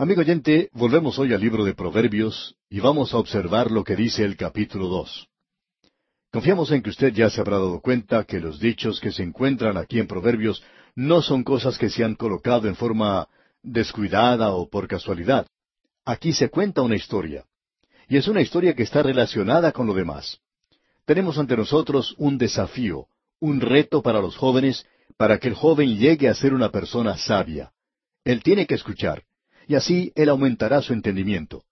Amigo oyente, volvemos hoy al libro de Proverbios y vamos a observar lo que dice el capítulo dos. Confiamos en que usted ya se habrá dado cuenta que los dichos que se encuentran aquí en Proverbios no son cosas que se han colocado en forma descuidada o por casualidad. Aquí se cuenta una historia. Y es una historia que está relacionada con lo demás. Tenemos ante nosotros un desafío, un reto para los jóvenes, para que el joven llegue a ser una persona sabia. Él tiene que escuchar y así él aumentará su entendimiento.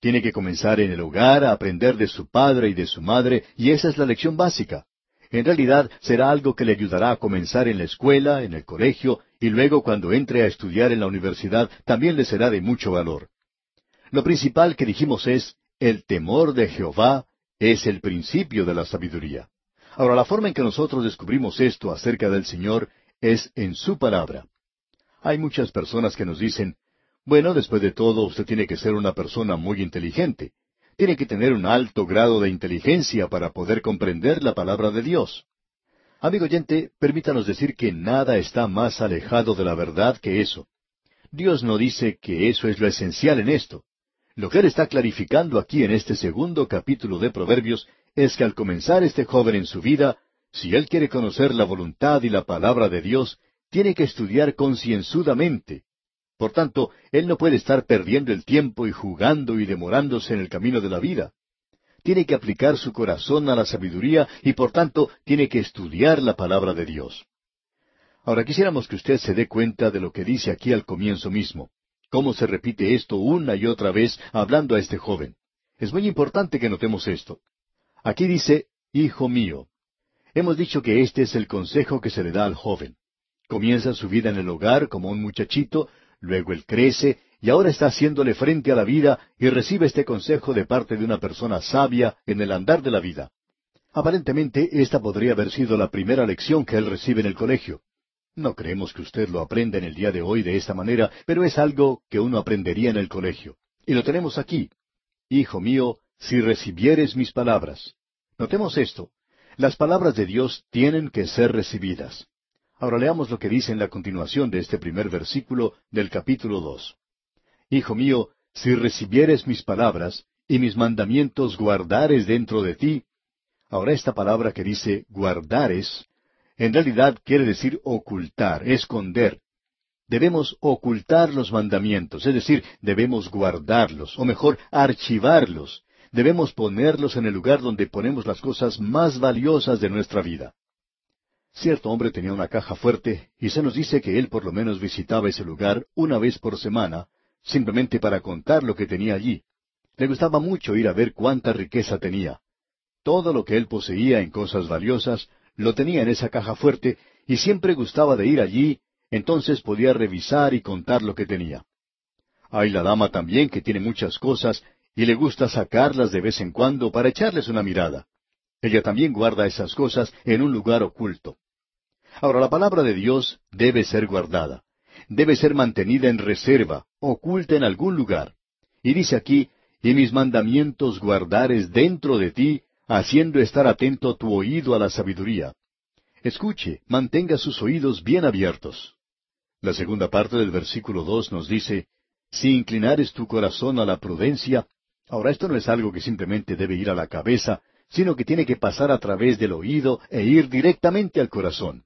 Tiene que comenzar en el hogar a aprender de su padre y de su madre, y esa es la lección básica. En realidad será algo que le ayudará a comenzar en la escuela, en el colegio, y luego cuando entre a estudiar en la universidad también le será de mucho valor. Lo principal que dijimos es, el temor de Jehová es el principio de la sabiduría. Ahora, la forma en que nosotros descubrimos esto acerca del Señor es en su palabra. Hay muchas personas que nos dicen, bueno, después de todo, usted tiene que ser una persona muy inteligente. Tiene que tener un alto grado de inteligencia para poder comprender la palabra de Dios. Amigo oyente, permítanos decir que nada está más alejado de la verdad que eso. Dios no dice que eso es lo esencial en esto. Lo que Él está clarificando aquí en este segundo capítulo de Proverbios es que al comenzar este joven en su vida, si él quiere conocer la voluntad y la palabra de Dios, tiene que estudiar concienzudamente, por tanto, él no puede estar perdiendo el tiempo y jugando y demorándose en el camino de la vida. Tiene que aplicar su corazón a la sabiduría y por tanto tiene que estudiar la palabra de Dios. Ahora quisiéramos que usted se dé cuenta de lo que dice aquí al comienzo mismo, cómo se repite esto una y otra vez hablando a este joven. Es muy importante que notemos esto. Aquí dice, Hijo mío. Hemos dicho que este es el consejo que se le da al joven. Comienza su vida en el hogar como un muchachito, Luego él crece y ahora está haciéndole frente a la vida y recibe este consejo de parte de una persona sabia en el andar de la vida. Aparentemente esta podría haber sido la primera lección que él recibe en el colegio. No creemos que usted lo aprenda en el día de hoy de esta manera, pero es algo que uno aprendería en el colegio. Y lo tenemos aquí. Hijo mío, si recibieres mis palabras. Notemos esto. Las palabras de Dios tienen que ser recibidas. Ahora leamos lo que dice en la continuación de este primer versículo del capítulo dos. Hijo mío, si recibieres mis palabras y mis mandamientos guardares dentro de ti, ahora esta palabra que dice guardares, en realidad quiere decir ocultar, esconder. Debemos ocultar los mandamientos, es decir, debemos guardarlos, o mejor, archivarlos. Debemos ponerlos en el lugar donde ponemos las cosas más valiosas de nuestra vida. Cierto hombre tenía una caja fuerte y se nos dice que él por lo menos visitaba ese lugar una vez por semana, simplemente para contar lo que tenía allí. Le gustaba mucho ir a ver cuánta riqueza tenía. Todo lo que él poseía en cosas valiosas lo tenía en esa caja fuerte y siempre gustaba de ir allí, entonces podía revisar y contar lo que tenía. Hay la dama también que tiene muchas cosas y le gusta sacarlas de vez en cuando para echarles una mirada. Ella también guarda esas cosas en un lugar oculto. Ahora, la palabra de Dios debe ser guardada, debe ser mantenida en reserva, oculta en algún lugar. Y dice aquí, y mis mandamientos guardares dentro de ti, haciendo estar atento tu oído a la sabiduría. Escuche, mantenga sus oídos bien abiertos. La segunda parte del versículo dos nos dice, Si inclinares tu corazón a la prudencia, ahora esto no es algo que simplemente debe ir a la cabeza, sino que tiene que pasar a través del oído e ir directamente al corazón.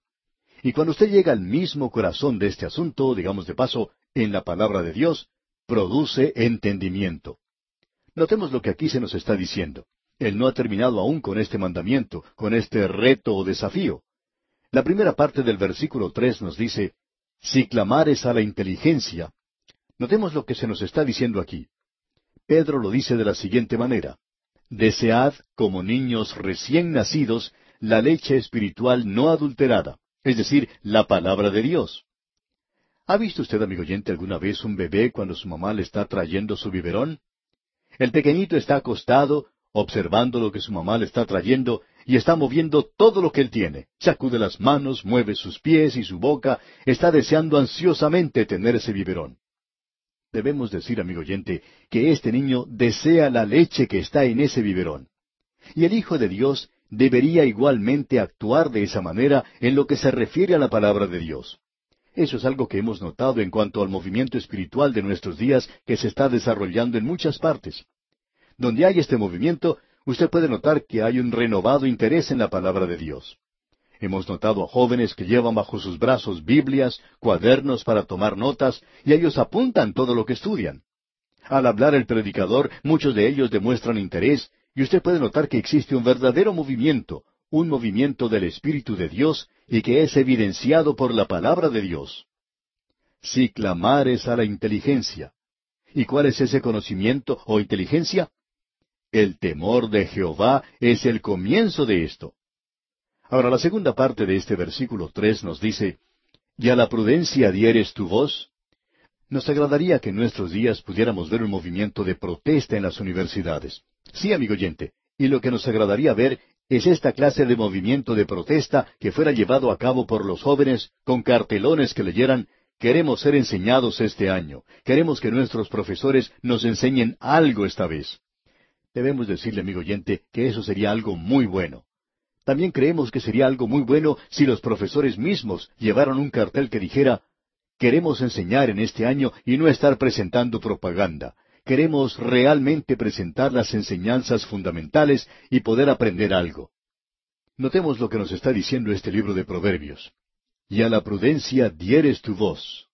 Y cuando usted llega al mismo corazón de este asunto, digamos de paso, en la palabra de Dios, produce entendimiento. Notemos lo que aquí se nos está diciendo. Él no ha terminado aún con este mandamiento, con este reto o desafío. La primera parte del versículo tres nos dice, Si clamares a la inteligencia. Notemos lo que se nos está diciendo aquí. Pedro lo dice de la siguiente manera. Desead, como niños recién nacidos, la leche espiritual no adulterada es decir, la palabra de Dios. ¿Ha visto usted, amigo oyente, alguna vez un bebé cuando su mamá le está trayendo su biberón? El pequeñito está acostado, observando lo que su mamá le está trayendo, y está moviendo todo lo que él tiene. Sacude las manos, mueve sus pies y su boca, está deseando ansiosamente tener ese biberón. Debemos decir, amigo oyente, que este niño desea la leche que está en ese biberón. Y el Hijo de Dios debería igualmente actuar de esa manera en lo que se refiere a la palabra de Dios. Eso es algo que hemos notado en cuanto al movimiento espiritual de nuestros días que se está desarrollando en muchas partes. Donde hay este movimiento, usted puede notar que hay un renovado interés en la palabra de Dios. Hemos notado a jóvenes que llevan bajo sus brazos Biblias, cuadernos para tomar notas, y ellos apuntan todo lo que estudian. Al hablar el predicador, muchos de ellos demuestran interés, y usted puede notar que existe un verdadero movimiento, un movimiento del Espíritu de Dios, y que es evidenciado por la palabra de Dios. Si clamares a la inteligencia. ¿Y cuál es ese conocimiento o inteligencia? El temor de Jehová es el comienzo de esto. Ahora la segunda parte de este versículo tres nos dice, ¿Y a la prudencia dieres tu voz? Nos agradaría que en nuestros días pudiéramos ver un movimiento de protesta en las universidades. Sí, amigo oyente, y lo que nos agradaría ver es esta clase de movimiento de protesta que fuera llevado a cabo por los jóvenes con cartelones que leyeran Queremos ser enseñados este año. Queremos que nuestros profesores nos enseñen algo esta vez. Debemos decirle, amigo oyente, que eso sería algo muy bueno. También creemos que sería algo muy bueno si los profesores mismos llevaran un cartel que dijera, queremos enseñar en este año y no estar presentando propaganda. Queremos realmente presentar las enseñanzas fundamentales y poder aprender algo. Notemos lo que nos está diciendo este libro de Proverbios. Y a la prudencia dieres tu voz.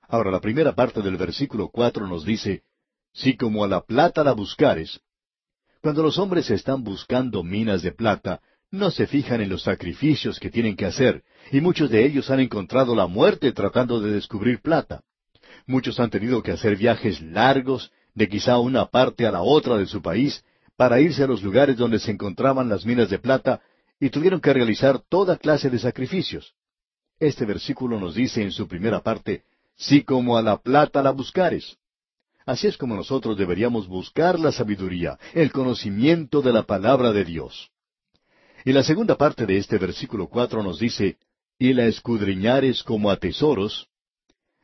Ahora la primera parte del versículo cuatro nos dice, Si como a la plata la buscares. Cuando los hombres están buscando minas de plata, no se fijan en los sacrificios que tienen que hacer, y muchos de ellos han encontrado la muerte tratando de descubrir plata. Muchos han tenido que hacer viajes largos, de quizá una parte a la otra de su país, para irse a los lugares donde se encontraban las minas de plata, y tuvieron que realizar toda clase de sacrificios. Este versículo nos dice en su primera parte, si como a la plata la buscares. Así es como nosotros deberíamos buscar la sabiduría, el conocimiento de la palabra de Dios. Y la segunda parte de este versículo cuatro nos dice, y la escudriñares como a tesoros,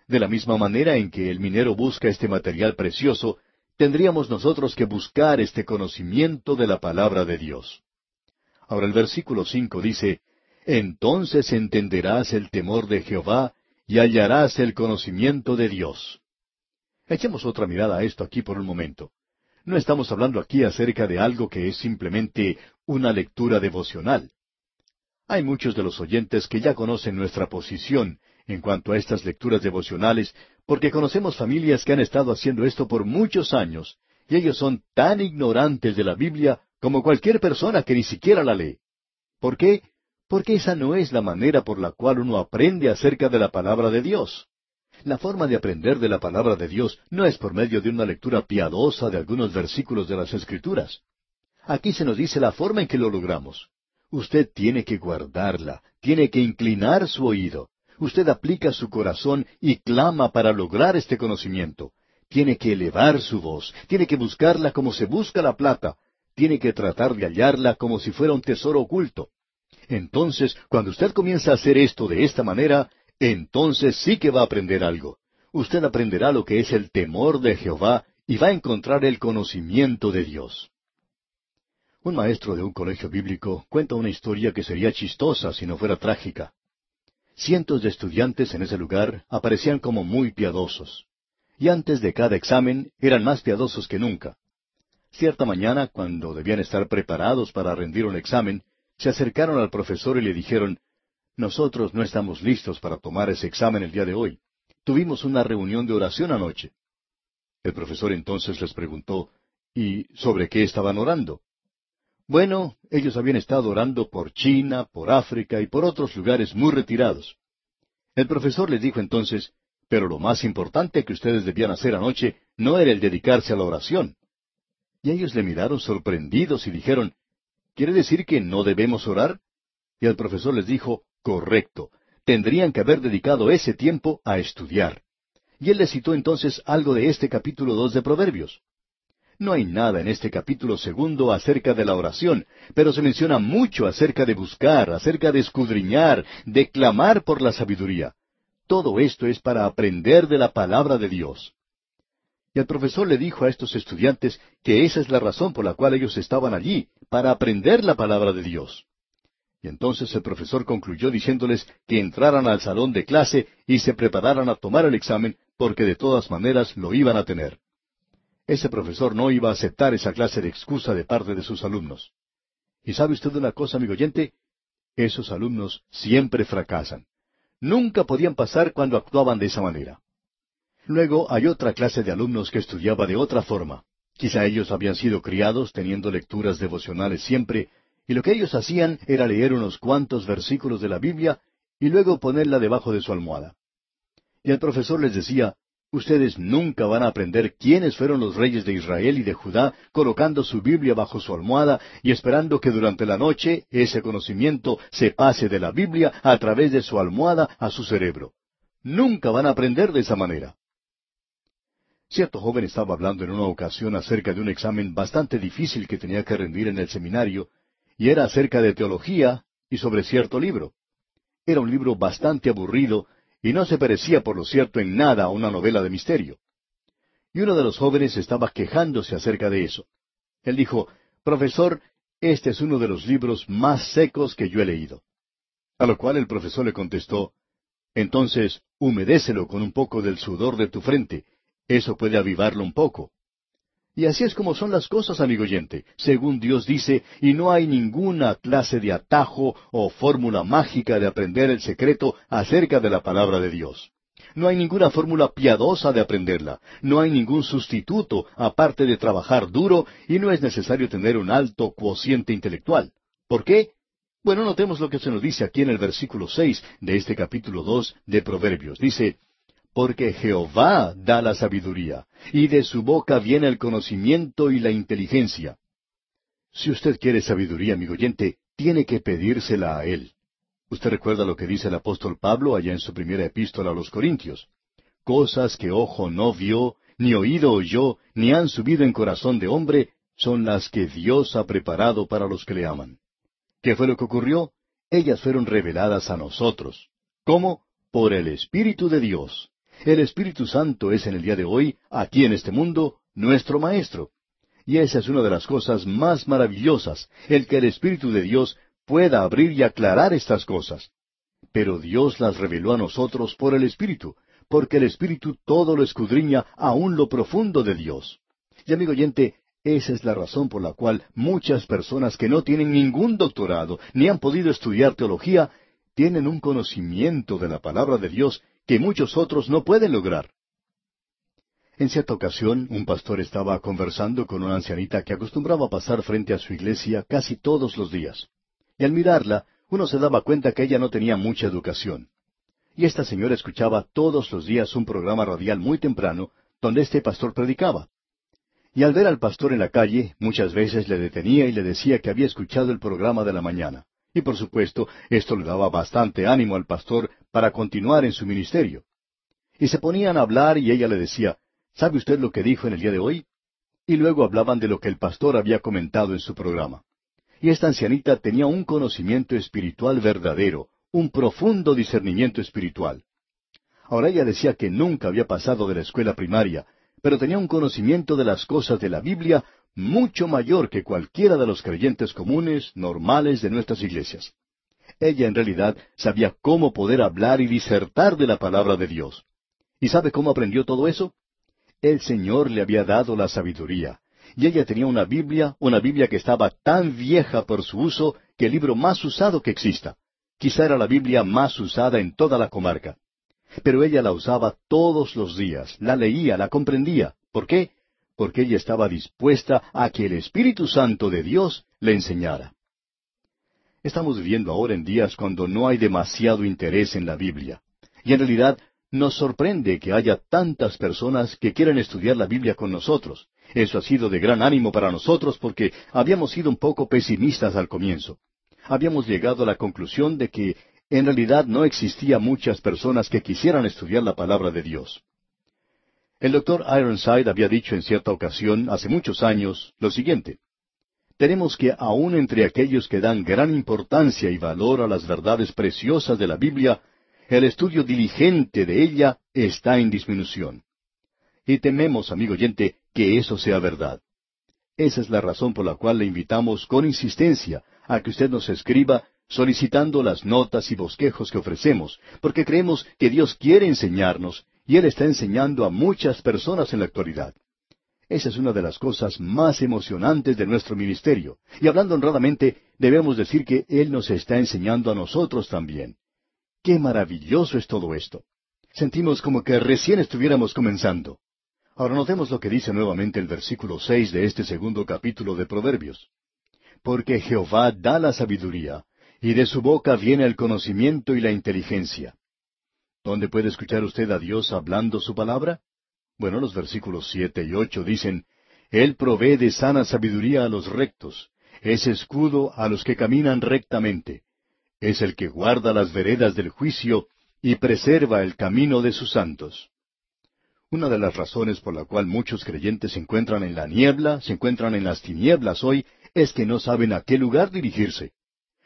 de la misma manera en que el minero busca este material precioso, tendríamos nosotros que buscar este conocimiento de la palabra de Dios. Ahora el versículo cinco dice, Entonces entenderás el temor de Jehová y hallarás el conocimiento de Dios. Echemos otra mirada a esto aquí por un momento. No estamos hablando aquí acerca de algo que es simplemente una lectura devocional. Hay muchos de los oyentes que ya conocen nuestra posición en cuanto a estas lecturas devocionales, porque conocemos familias que han estado haciendo esto por muchos años, y ellos son tan ignorantes de la Biblia como cualquier persona que ni siquiera la lee. ¿Por qué? Porque esa no es la manera por la cual uno aprende acerca de la palabra de Dios. La forma de aprender de la palabra de Dios no es por medio de una lectura piadosa de algunos versículos de las Escrituras. Aquí se nos dice la forma en que lo logramos. Usted tiene que guardarla, tiene que inclinar su oído. Usted aplica su corazón y clama para lograr este conocimiento. Tiene que elevar su voz, tiene que buscarla como se busca la plata, tiene que tratar de hallarla como si fuera un tesoro oculto. Entonces, cuando usted comienza a hacer esto de esta manera, entonces sí que va a aprender algo. Usted aprenderá lo que es el temor de Jehová y va a encontrar el conocimiento de Dios. Un maestro de un colegio bíblico cuenta una historia que sería chistosa si no fuera trágica. Cientos de estudiantes en ese lugar aparecían como muy piadosos. Y antes de cada examen eran más piadosos que nunca. Cierta mañana, cuando debían estar preparados para rendir un examen, se acercaron al profesor y le dijeron, nosotros no estamos listos para tomar ese examen el día de hoy. Tuvimos una reunión de oración anoche. El profesor entonces les preguntó, ¿y sobre qué estaban orando? Bueno, ellos habían estado orando por China, por África y por otros lugares muy retirados. El profesor les dijo entonces, pero lo más importante que ustedes debían hacer anoche no era el dedicarse a la oración. Y ellos le miraron sorprendidos y dijeron, ¿quiere decir que no debemos orar? Y el profesor les dijo, Correcto. Tendrían que haber dedicado ese tiempo a estudiar. Y él le citó entonces algo de este capítulo dos de Proverbios. No hay nada en este capítulo segundo acerca de la oración, pero se menciona mucho acerca de buscar, acerca de escudriñar, de clamar por la sabiduría. Todo esto es para aprender de la palabra de Dios. Y el profesor le dijo a estos estudiantes que esa es la razón por la cual ellos estaban allí, para aprender la palabra de Dios. Y entonces el profesor concluyó diciéndoles que entraran al salón de clase y se prepararan a tomar el examen porque de todas maneras lo iban a tener. Ese profesor no iba a aceptar esa clase de excusa de parte de sus alumnos. ¿Y sabe usted una cosa, amigo oyente? Esos alumnos siempre fracasan. Nunca podían pasar cuando actuaban de esa manera. Luego hay otra clase de alumnos que estudiaba de otra forma. Quizá ellos habían sido criados teniendo lecturas devocionales siempre, y lo que ellos hacían era leer unos cuantos versículos de la Biblia y luego ponerla debajo de su almohada. Y el profesor les decía, Ustedes nunca van a aprender quiénes fueron los reyes de Israel y de Judá colocando su Biblia bajo su almohada y esperando que durante la noche ese conocimiento se pase de la Biblia a través de su almohada a su cerebro. Nunca van a aprender de esa manera. Cierto joven estaba hablando en una ocasión acerca de un examen bastante difícil que tenía que rendir en el seminario, y era acerca de teología y sobre cierto libro. Era un libro bastante aburrido y no se parecía, por lo cierto, en nada a una novela de misterio. Y uno de los jóvenes estaba quejándose acerca de eso. Él dijo, Profesor, este es uno de los libros más secos que yo he leído. A lo cual el profesor le contestó, Entonces, humedécelo con un poco del sudor de tu frente. Eso puede avivarlo un poco. Y así es como son las cosas, amigo oyente, según Dios dice, y no hay ninguna clase de atajo o fórmula mágica de aprender el secreto acerca de la palabra de Dios. No hay ninguna fórmula piadosa de aprenderla, no hay ningún sustituto aparte de trabajar duro y no es necesario tener un alto cociente intelectual. ¿Por qué? Bueno, notemos lo que se nos dice aquí en el versículo seis de este capítulo dos de Proverbios. Dice, porque Jehová da la sabiduría, y de su boca viene el conocimiento y la inteligencia. Si usted quiere sabiduría, amigo oyente, tiene que pedírsela a Él. Usted recuerda lo que dice el apóstol Pablo allá en su primera epístola a los Corintios. Cosas que ojo no vio, ni oído oyó, ni han subido en corazón de hombre, son las que Dios ha preparado para los que le aman. ¿Qué fue lo que ocurrió? Ellas fueron reveladas a nosotros. ¿Cómo? Por el Espíritu de Dios. El Espíritu Santo es en el día de hoy, aquí en este mundo, nuestro Maestro. Y esa es una de las cosas más maravillosas, el que el Espíritu de Dios pueda abrir y aclarar estas cosas. Pero Dios las reveló a nosotros por el Espíritu, porque el Espíritu todo lo escudriña aún lo profundo de Dios. Y amigo oyente, esa es la razón por la cual muchas personas que no tienen ningún doctorado, ni han podido estudiar teología, tienen un conocimiento de la palabra de Dios que muchos otros no pueden lograr. En cierta ocasión, un pastor estaba conversando con una ancianita que acostumbraba pasar frente a su iglesia casi todos los días. Y al mirarla, uno se daba cuenta que ella no tenía mucha educación. Y esta señora escuchaba todos los días un programa radial muy temprano, donde este pastor predicaba. Y al ver al pastor en la calle, muchas veces le detenía y le decía que había escuchado el programa de la mañana. Y por supuesto, esto le daba bastante ánimo al pastor para continuar en su ministerio. Y se ponían a hablar y ella le decía, ¿sabe usted lo que dijo en el día de hoy? Y luego hablaban de lo que el pastor había comentado en su programa. Y esta ancianita tenía un conocimiento espiritual verdadero, un profundo discernimiento espiritual. Ahora ella decía que nunca había pasado de la escuela primaria, pero tenía un conocimiento de las cosas de la Biblia mucho mayor que cualquiera de los creyentes comunes, normales de nuestras iglesias. Ella en realidad sabía cómo poder hablar y disertar de la palabra de Dios. ¿Y sabe cómo aprendió todo eso? El Señor le había dado la sabiduría, y ella tenía una Biblia, una Biblia que estaba tan vieja por su uso que el libro más usado que exista. Quizá era la Biblia más usada en toda la comarca. Pero ella la usaba todos los días, la leía, la comprendía. ¿Por qué? Porque ella estaba dispuesta a que el Espíritu Santo de Dios le enseñara. Estamos viviendo ahora en días cuando no hay demasiado interés en la Biblia. Y en realidad nos sorprende que haya tantas personas que quieran estudiar la Biblia con nosotros. Eso ha sido de gran ánimo para nosotros porque habíamos sido un poco pesimistas al comienzo. Habíamos llegado a la conclusión de que en realidad no existía muchas personas que quisieran estudiar la palabra de Dios. El doctor Ironside había dicho en cierta ocasión, hace muchos años, lo siguiente. Tenemos que aun entre aquellos que dan gran importancia y valor a las verdades preciosas de la Biblia, el estudio diligente de ella está en disminución. Y tememos, amigo oyente, que eso sea verdad. Esa es la razón por la cual le invitamos con insistencia a que usted nos escriba solicitando las notas y bosquejos que ofrecemos, porque creemos que Dios quiere enseñarnos y Él está enseñando a muchas personas en la actualidad. Esa es una de las cosas más emocionantes de nuestro ministerio. Y hablando honradamente, debemos decir que Él nos está enseñando a nosotros también. ¡Qué maravilloso es todo esto! Sentimos como que recién estuviéramos comenzando. Ahora notemos lo que dice nuevamente el versículo seis de este segundo capítulo de Proverbios. Porque Jehová da la sabiduría, y de su boca viene el conocimiento y la inteligencia. ¿Dónde puede escuchar usted a Dios hablando su palabra? Bueno, los versículos siete y ocho dicen, Él provee de sana sabiduría a los rectos, es escudo a los que caminan rectamente, es el que guarda las veredas del juicio y preserva el camino de sus santos. Una de las razones por la cual muchos creyentes se encuentran en la niebla, se encuentran en las tinieblas hoy, es que no saben a qué lugar dirigirse.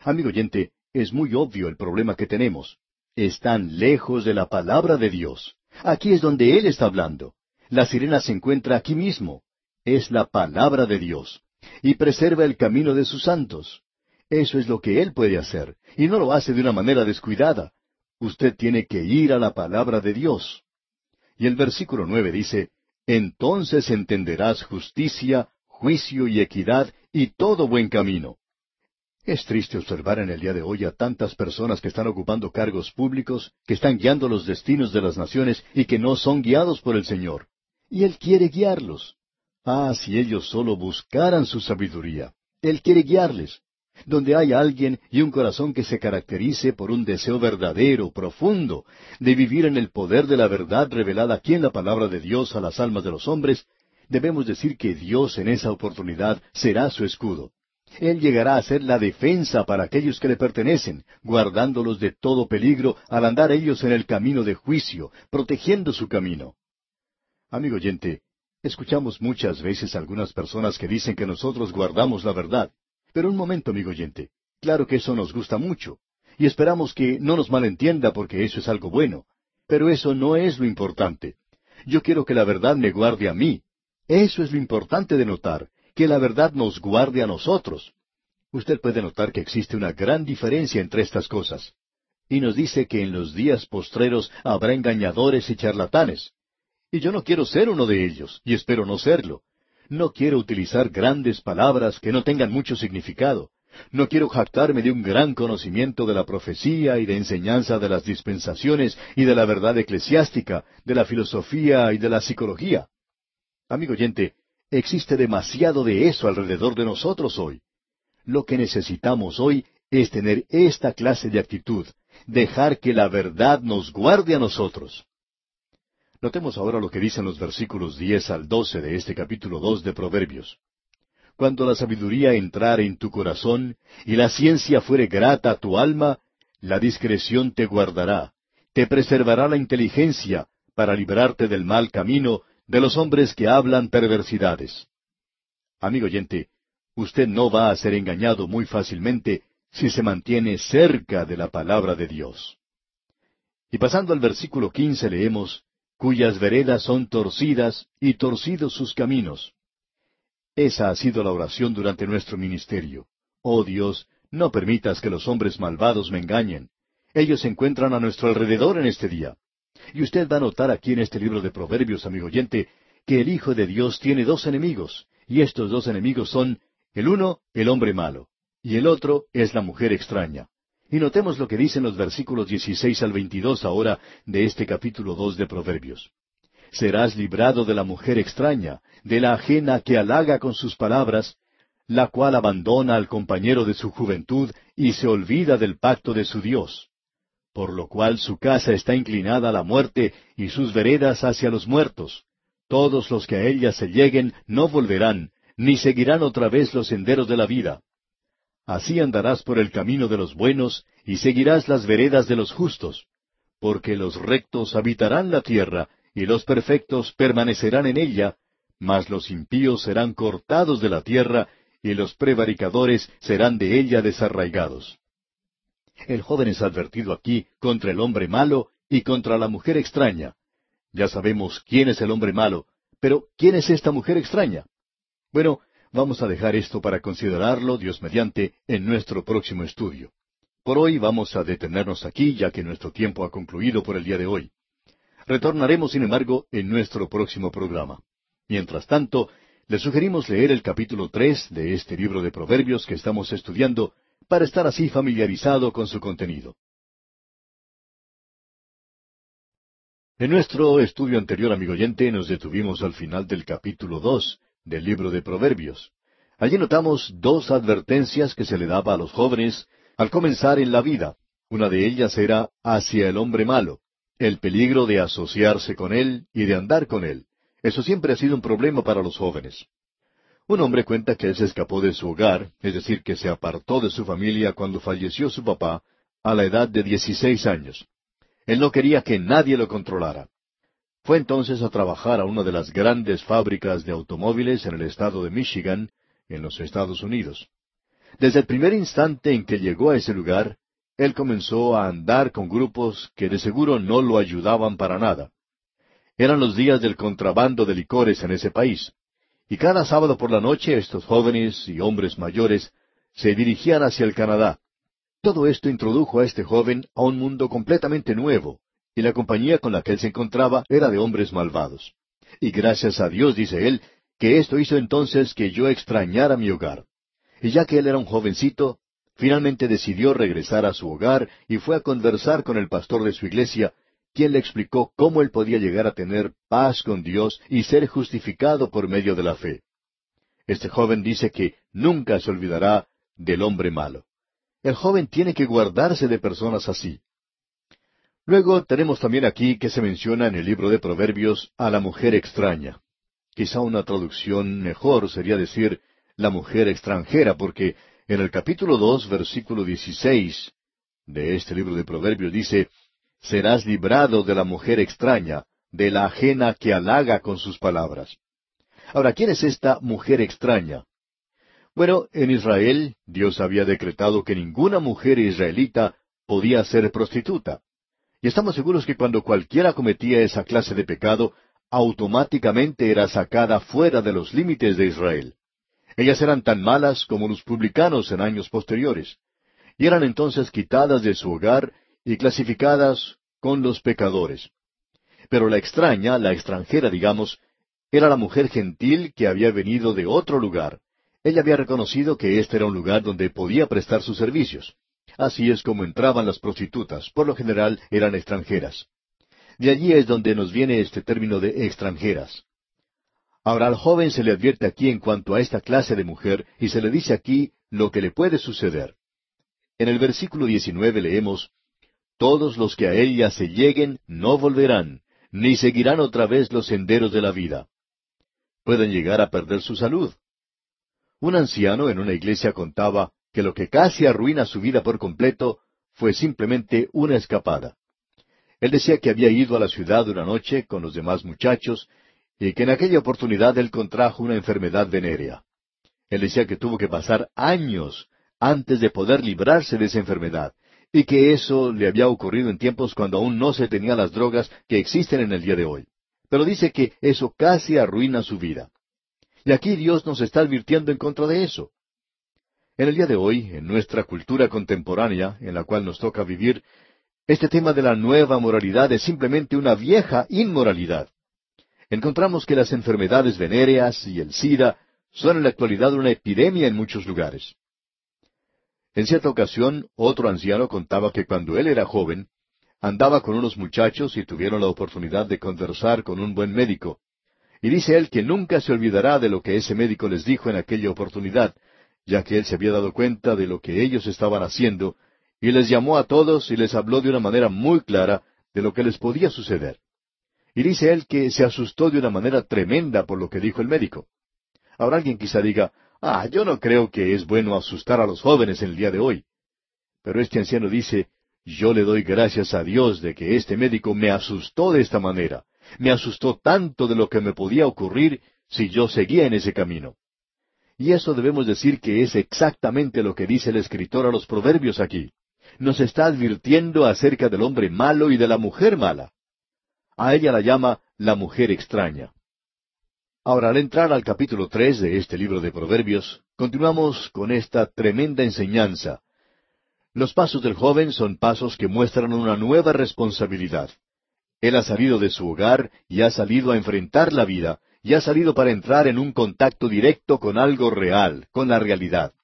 Amigo oyente, es muy obvio el problema que tenemos. Están lejos de la palabra de Dios. Aquí es donde Él está hablando. La sirena se encuentra aquí mismo. Es la palabra de Dios. Y preserva el camino de sus santos. Eso es lo que Él puede hacer. Y no lo hace de una manera descuidada. Usted tiene que ir a la palabra de Dios. Y el versículo nueve dice, Entonces entenderás justicia, juicio y equidad y todo buen camino. Es triste observar en el día de hoy a tantas personas que están ocupando cargos públicos, que están guiando los destinos de las naciones y que no son guiados por el Señor y Él quiere guiarlos. Ah, si ellos solo buscaran su sabiduría. Él quiere guiarles. Donde hay alguien y un corazón que se caracterice por un deseo verdadero, profundo, de vivir en el poder de la verdad revelada aquí en la palabra de Dios a las almas de los hombres, debemos decir que Dios en esa oportunidad será su escudo. Él llegará a ser la defensa para aquellos que le pertenecen, guardándolos de todo peligro al andar ellos en el camino de juicio, protegiendo su camino. Amigo oyente, escuchamos muchas veces algunas personas que dicen que nosotros guardamos la verdad. Pero un momento, amigo oyente, claro que eso nos gusta mucho, y esperamos que no nos malentienda porque eso es algo bueno. Pero eso no es lo importante. Yo quiero que la verdad me guarde a mí. Eso es lo importante de notar, que la verdad nos guarde a nosotros. Usted puede notar que existe una gran diferencia entre estas cosas. Y nos dice que en los días postreros habrá engañadores y charlatanes. Y yo no quiero ser uno de ellos, y espero no serlo. No quiero utilizar grandes palabras que no tengan mucho significado. No quiero jactarme de un gran conocimiento de la profecía y de enseñanza de las dispensaciones y de la verdad eclesiástica, de la filosofía y de la psicología. Amigo oyente, existe demasiado de eso alrededor de nosotros hoy. Lo que necesitamos hoy es tener esta clase de actitud, dejar que la verdad nos guarde a nosotros. Notemos ahora lo que dicen los versículos diez al doce de este capítulo dos de Proverbios. Cuando la sabiduría entrare en tu corazón y la ciencia fuere grata a tu alma, la discreción te guardará, te preservará la inteligencia para librarte del mal camino de los hombres que hablan perversidades. Amigo oyente, usted no va a ser engañado muy fácilmente si se mantiene cerca de la palabra de Dios. Y pasando al versículo quince leemos, cuyas veredas son torcidas y torcidos sus caminos. Esa ha sido la oración durante nuestro ministerio. Oh Dios, no permitas que los hombres malvados me engañen. Ellos se encuentran a nuestro alrededor en este día. Y usted va a notar aquí en este libro de Proverbios, amigo oyente, que el Hijo de Dios tiene dos enemigos, y estos dos enemigos son el uno, el hombre malo, y el otro es la mujer extraña. Y notemos lo que dicen los versículos 16 al 22 ahora de este capítulo 2 de Proverbios. Serás librado de la mujer extraña, de la ajena que halaga con sus palabras, la cual abandona al compañero de su juventud y se olvida del pacto de su Dios. Por lo cual su casa está inclinada a la muerte y sus veredas hacia los muertos. Todos los que a ella se lleguen no volverán, ni seguirán otra vez los senderos de la vida. Así andarás por el camino de los buenos y seguirás las veredas de los justos, porque los rectos habitarán la tierra y los perfectos permanecerán en ella, mas los impíos serán cortados de la tierra y los prevaricadores serán de ella desarraigados. El joven es advertido aquí contra el hombre malo y contra la mujer extraña. Ya sabemos quién es el hombre malo, pero ¿quién es esta mujer extraña? Bueno, Vamos a dejar esto para considerarlo, Dios mediante, en nuestro próximo estudio. Por hoy vamos a detenernos aquí, ya que nuestro tiempo ha concluido por el día de hoy. Retornaremos, sin embargo, en nuestro próximo programa. Mientras tanto, le sugerimos leer el capítulo tres de este libro de Proverbios que estamos estudiando para estar así familiarizado con su contenido. En nuestro estudio anterior, amigo oyente, nos detuvimos al final del capítulo dos del libro de Proverbios. Allí notamos dos advertencias que se le daba a los jóvenes al comenzar en la vida. Una de ellas era hacia el hombre malo, el peligro de asociarse con él y de andar con él. Eso siempre ha sido un problema para los jóvenes. Un hombre cuenta que él se escapó de su hogar, es decir, que se apartó de su familia cuando falleció su papá, a la edad de dieciséis años. Él no quería que nadie lo controlara. Fue entonces a trabajar a una de las grandes fábricas de automóviles en el estado de Michigan, en los Estados Unidos. Desde el primer instante en que llegó a ese lugar, él comenzó a andar con grupos que de seguro no lo ayudaban para nada. Eran los días del contrabando de licores en ese país, y cada sábado por la noche estos jóvenes y hombres mayores se dirigían hacia el Canadá. Todo esto introdujo a este joven a un mundo completamente nuevo, y la compañía con la que él se encontraba era de hombres malvados. Y gracias a Dios, dice él, que esto hizo entonces que yo extrañara mi hogar. Y ya que él era un jovencito, finalmente decidió regresar a su hogar y fue a conversar con el pastor de su iglesia, quien le explicó cómo él podía llegar a tener paz con Dios y ser justificado por medio de la fe. Este joven dice que nunca se olvidará del hombre malo. El joven tiene que guardarse de personas así. Luego tenemos también aquí que se menciona en el libro de Proverbios a la mujer extraña. Quizá una traducción mejor sería decir la mujer extranjera, porque en el capítulo dos, versículo dieciséis de este libro de Proverbios dice, serás librado de la mujer extraña, de la ajena que halaga con sus palabras. Ahora, ¿quién es esta mujer extraña? Bueno, en Israel Dios había decretado que ninguna mujer israelita podía ser prostituta. Y estamos seguros que cuando cualquiera cometía esa clase de pecado, automáticamente era sacada fuera de los límites de Israel. Ellas eran tan malas como los publicanos en años posteriores, y eran entonces quitadas de su hogar y clasificadas con los pecadores. Pero la extraña, la extranjera, digamos, era la mujer gentil que había venido de otro lugar. Ella había reconocido que este era un lugar donde podía prestar sus servicios. Así es como entraban las prostitutas, por lo general eran extranjeras. De allí es donde nos viene este término de extranjeras. Ahora al joven se le advierte aquí en cuanto a esta clase de mujer y se le dice aquí lo que le puede suceder. En el versículo 19 leemos, Todos los que a ella se lleguen no volverán, ni seguirán otra vez los senderos de la vida. Pueden llegar a perder su salud. Un anciano en una iglesia contaba que lo que casi arruina su vida por completo fue simplemente una escapada. Él decía que había ido a la ciudad una noche con los demás muchachos y que en aquella oportunidad él contrajo una enfermedad venérea. Él decía que tuvo que pasar años antes de poder librarse de esa enfermedad, y que eso le había ocurrido en tiempos cuando aún no se tenían las drogas que existen en el día de hoy. Pero dice que eso casi arruina su vida. Y aquí Dios nos está advirtiendo en contra de eso. En el día de hoy, en nuestra cultura contemporánea, en la cual nos toca vivir, este tema de la nueva moralidad es simplemente una vieja inmoralidad. Encontramos que las enfermedades venéreas y el SIDA son en la actualidad una epidemia en muchos lugares. En cierta ocasión, otro anciano contaba que cuando él era joven, andaba con unos muchachos y tuvieron la oportunidad de conversar con un buen médico. Y dice él que nunca se olvidará de lo que ese médico les dijo en aquella oportunidad, ya que él se había dado cuenta de lo que ellos estaban haciendo y les llamó a todos y les habló de una manera muy clara de lo que les podía suceder. Y dice él que se asustó de una manera tremenda por lo que dijo el médico. Ahora alguien quizá diga, ah, yo no creo que es bueno asustar a los jóvenes en el día de hoy. Pero este anciano dice, yo le doy gracias a Dios de que este médico me asustó de esta manera, me asustó tanto de lo que me podía ocurrir si yo seguía en ese camino. Y eso debemos decir que es exactamente lo que dice el escritor a los proverbios aquí nos está advirtiendo acerca del hombre malo y de la mujer mala. A ella la llama la mujer extraña. Ahora, al entrar al capítulo tres de este libro de Proverbios, continuamos con esta tremenda enseñanza. Los pasos del joven son pasos que muestran una nueva responsabilidad. Él ha salido de su hogar y ha salido a enfrentar la vida, y ha salido para entrar en un contacto directo con algo real, con la realidad.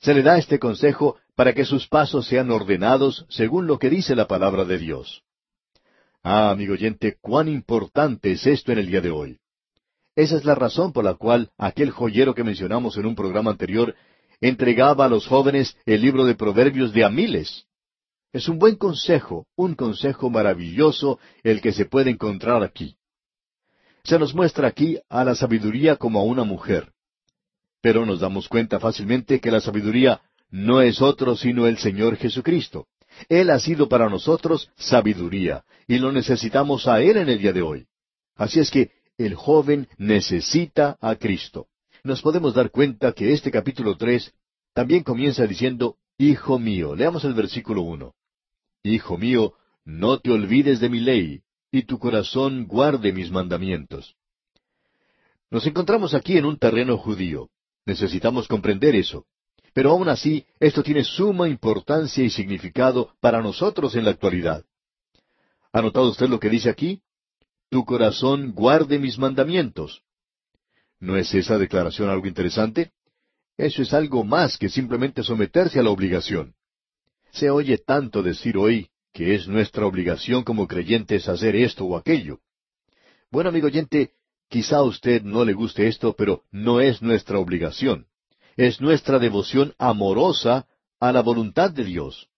Se le da este consejo para que sus pasos sean ordenados según lo que dice la palabra de Dios. Ah, amigo oyente, cuán importante es esto en el día de hoy. Esa es la razón por la cual aquel joyero que mencionamos en un programa anterior entregaba a los jóvenes el libro de Proverbios de a miles. Es un buen consejo, un consejo maravilloso el que se puede encontrar aquí. Se nos muestra aquí a la sabiduría como a una mujer. Pero nos damos cuenta fácilmente que la sabiduría no es otro sino el Señor Jesucristo. Él ha sido para nosotros sabiduría, y lo necesitamos a Él en el día de hoy. Así es que el joven necesita a Cristo. Nos podemos dar cuenta que este capítulo tres también comienza diciendo, Hijo mío, leamos el versículo uno. Hijo mío, no te olvides de mi ley, y tu corazón guarde mis mandamientos. Nos encontramos aquí en un terreno judío. Necesitamos comprender eso. Pero aún así, esto tiene suma importancia y significado para nosotros en la actualidad. ¿Ha notado usted lo que dice aquí? Tu corazón guarde mis mandamientos. ¿No es esa declaración algo interesante? Eso es algo más que simplemente someterse a la obligación. Se oye tanto decir hoy que es nuestra obligación como creyentes hacer esto o aquello. Bueno, amigo oyente, quizá a usted no le guste esto, pero no es nuestra obligación es nuestra devoción amorosa a la voluntad de Dios.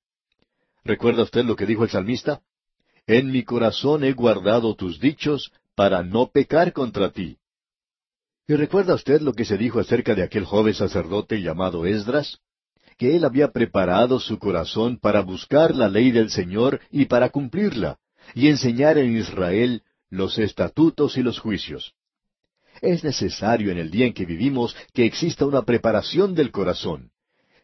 ¿Recuerda usted lo que dijo el salmista? En mi corazón he guardado tus dichos para no pecar contra ti. ¿Y recuerda usted lo que se dijo acerca de aquel joven sacerdote llamado Esdras? Que él había preparado su corazón para buscar la ley del Señor y para cumplirla, y enseñar en Israel los estatutos y los juicios. Es necesario en el día en que vivimos que exista una preparación del corazón.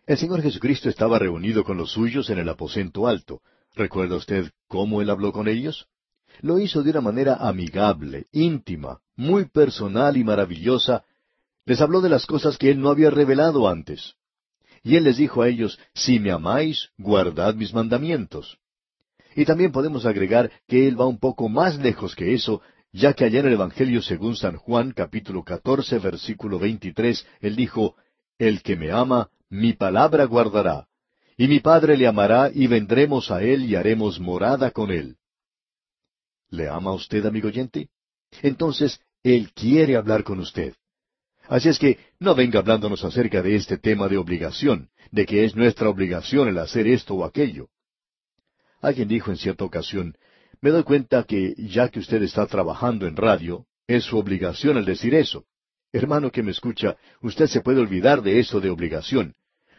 El Señor Jesucristo estaba reunido con los suyos en el aposento alto. ¿Recuerda usted cómo Él habló con ellos? Lo hizo de una manera amigable, íntima, muy personal y maravillosa. Les habló de las cosas que Él no había revelado antes. Y Él les dijo a ellos, Si me amáis, guardad mis mandamientos. Y también podemos agregar que Él va un poco más lejos que eso, ya que allá en el Evangelio según San Juan capítulo catorce versículo veintitrés, él dijo, El que me ama, mi palabra guardará, y mi Padre le amará y vendremos a él y haremos morada con él. ¿Le ama usted, amigo oyente? Entonces, Él quiere hablar con usted. Así es que no venga hablándonos acerca de este tema de obligación, de que es nuestra obligación el hacer esto o aquello. Alguien dijo en cierta ocasión, me doy cuenta que ya que usted está trabajando en radio, es su obligación el decir eso. Hermano que me escucha, usted se puede olvidar de eso de obligación.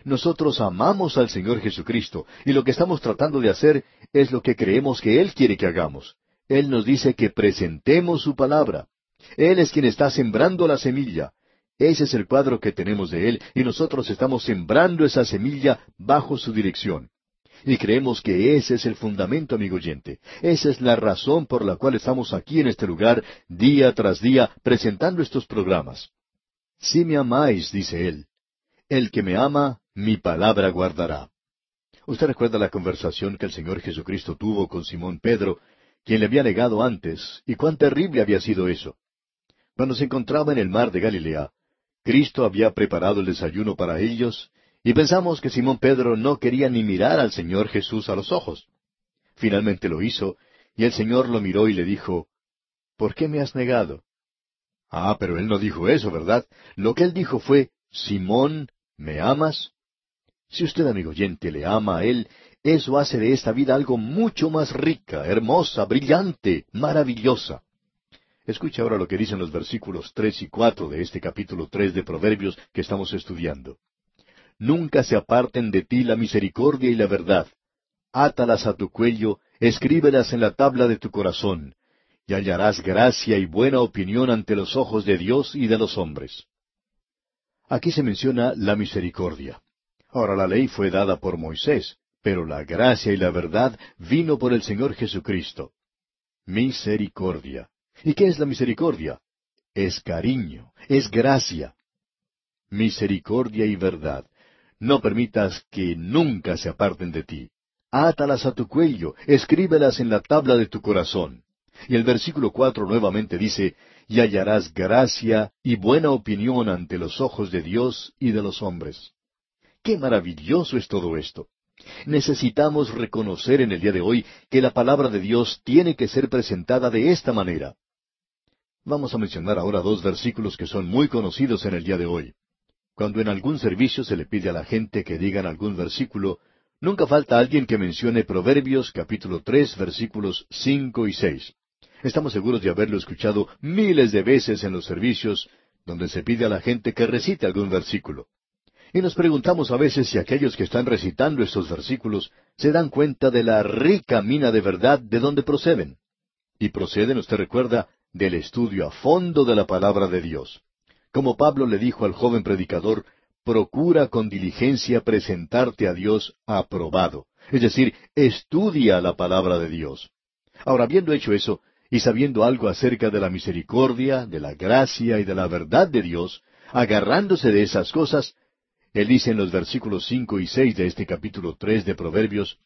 Nosotros amamos al Señor Jesucristo y lo que estamos tratando de hacer es lo que creemos que Él quiere que hagamos. Él nos dice que presentemos su palabra. Él es quien está sembrando la semilla. Ese es el cuadro que tenemos de Él y nosotros estamos sembrando esa semilla bajo su dirección. Y creemos que ese es el fundamento, amigo oyente. Esa es la razón por la cual estamos aquí en este lugar, día tras día, presentando estos programas. Si me amáis, dice él, el que me ama, mi palabra guardará. Usted recuerda la conversación que el Señor Jesucristo tuvo con Simón Pedro, quien le había negado antes, y cuán terrible había sido eso. Cuando se encontraba en el mar de Galilea, Cristo había preparado el desayuno para ellos, y pensamos que Simón Pedro no quería ni mirar al Señor Jesús a los ojos. Finalmente lo hizo, y el Señor lo miró y le dijo, ¿Por qué me has negado? Ah, pero él no dijo eso, ¿verdad? Lo que él dijo fue, Simón, ¿me amas? Si usted, amigo oyente, le ama a él, eso hace de esta vida algo mucho más rica, hermosa, brillante, maravillosa. Escuche ahora lo que dicen los versículos tres y cuatro de este capítulo tres de Proverbios que estamos estudiando nunca se aparten de ti la misericordia y la verdad. Átalas a tu cuello, escríbelas en la tabla de tu corazón, y hallarás gracia y buena opinión ante los ojos de Dios y de los hombres. Aquí se menciona la misericordia. Ahora la ley fue dada por Moisés, pero la gracia y la verdad vino por el Señor Jesucristo. Misericordia. ¿Y qué es la misericordia? Es cariño, es gracia. Misericordia y verdad no permitas que nunca se aparten de ti. Átalas a tu cuello, escríbelas en la tabla de tu corazón. Y el versículo cuatro nuevamente dice, y hallarás gracia y buena opinión ante los ojos de Dios y de los hombres. Qué maravilloso es todo esto. Necesitamos reconocer en el día de hoy que la palabra de Dios tiene que ser presentada de esta manera. Vamos a mencionar ahora dos versículos que son muy conocidos en el día de hoy. Cuando en algún servicio se le pide a la gente que digan algún versículo, nunca falta alguien que mencione Proverbios capítulo tres versículos cinco y seis. Estamos seguros de haberlo escuchado miles de veces en los servicios donde se pide a la gente que recite algún versículo. Y nos preguntamos a veces si aquellos que están recitando estos versículos se dan cuenta de la rica mina de verdad de donde proceden. Y proceden, usted recuerda, del estudio a fondo de la palabra de Dios. Como Pablo le dijo al joven predicador, procura con diligencia presentarte a Dios aprobado. Es decir, estudia la palabra de Dios. Ahora, habiendo hecho eso, y sabiendo algo acerca de la misericordia, de la gracia y de la verdad de Dios, agarrándose de esas cosas, él dice en los versículos cinco y seis de este capítulo tres de Proverbios,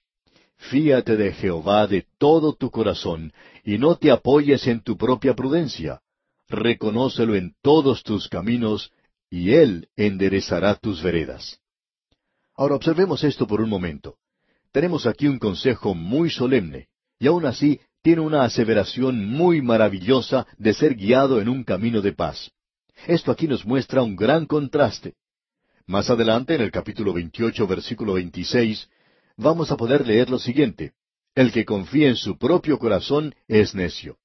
Fíate de Jehová de todo tu corazón, y no te apoyes en tu propia prudencia. Reconócelo en todos tus caminos, y Él enderezará tus veredas. Ahora observemos esto por un momento. Tenemos aquí un consejo muy solemne, y aun así tiene una aseveración muy maravillosa de ser guiado en un camino de paz. Esto aquí nos muestra un gran contraste. Más adelante, en el capítulo 28, versículo 26, vamos a poder leer lo siguiente. El que confía en su propio corazón es necio.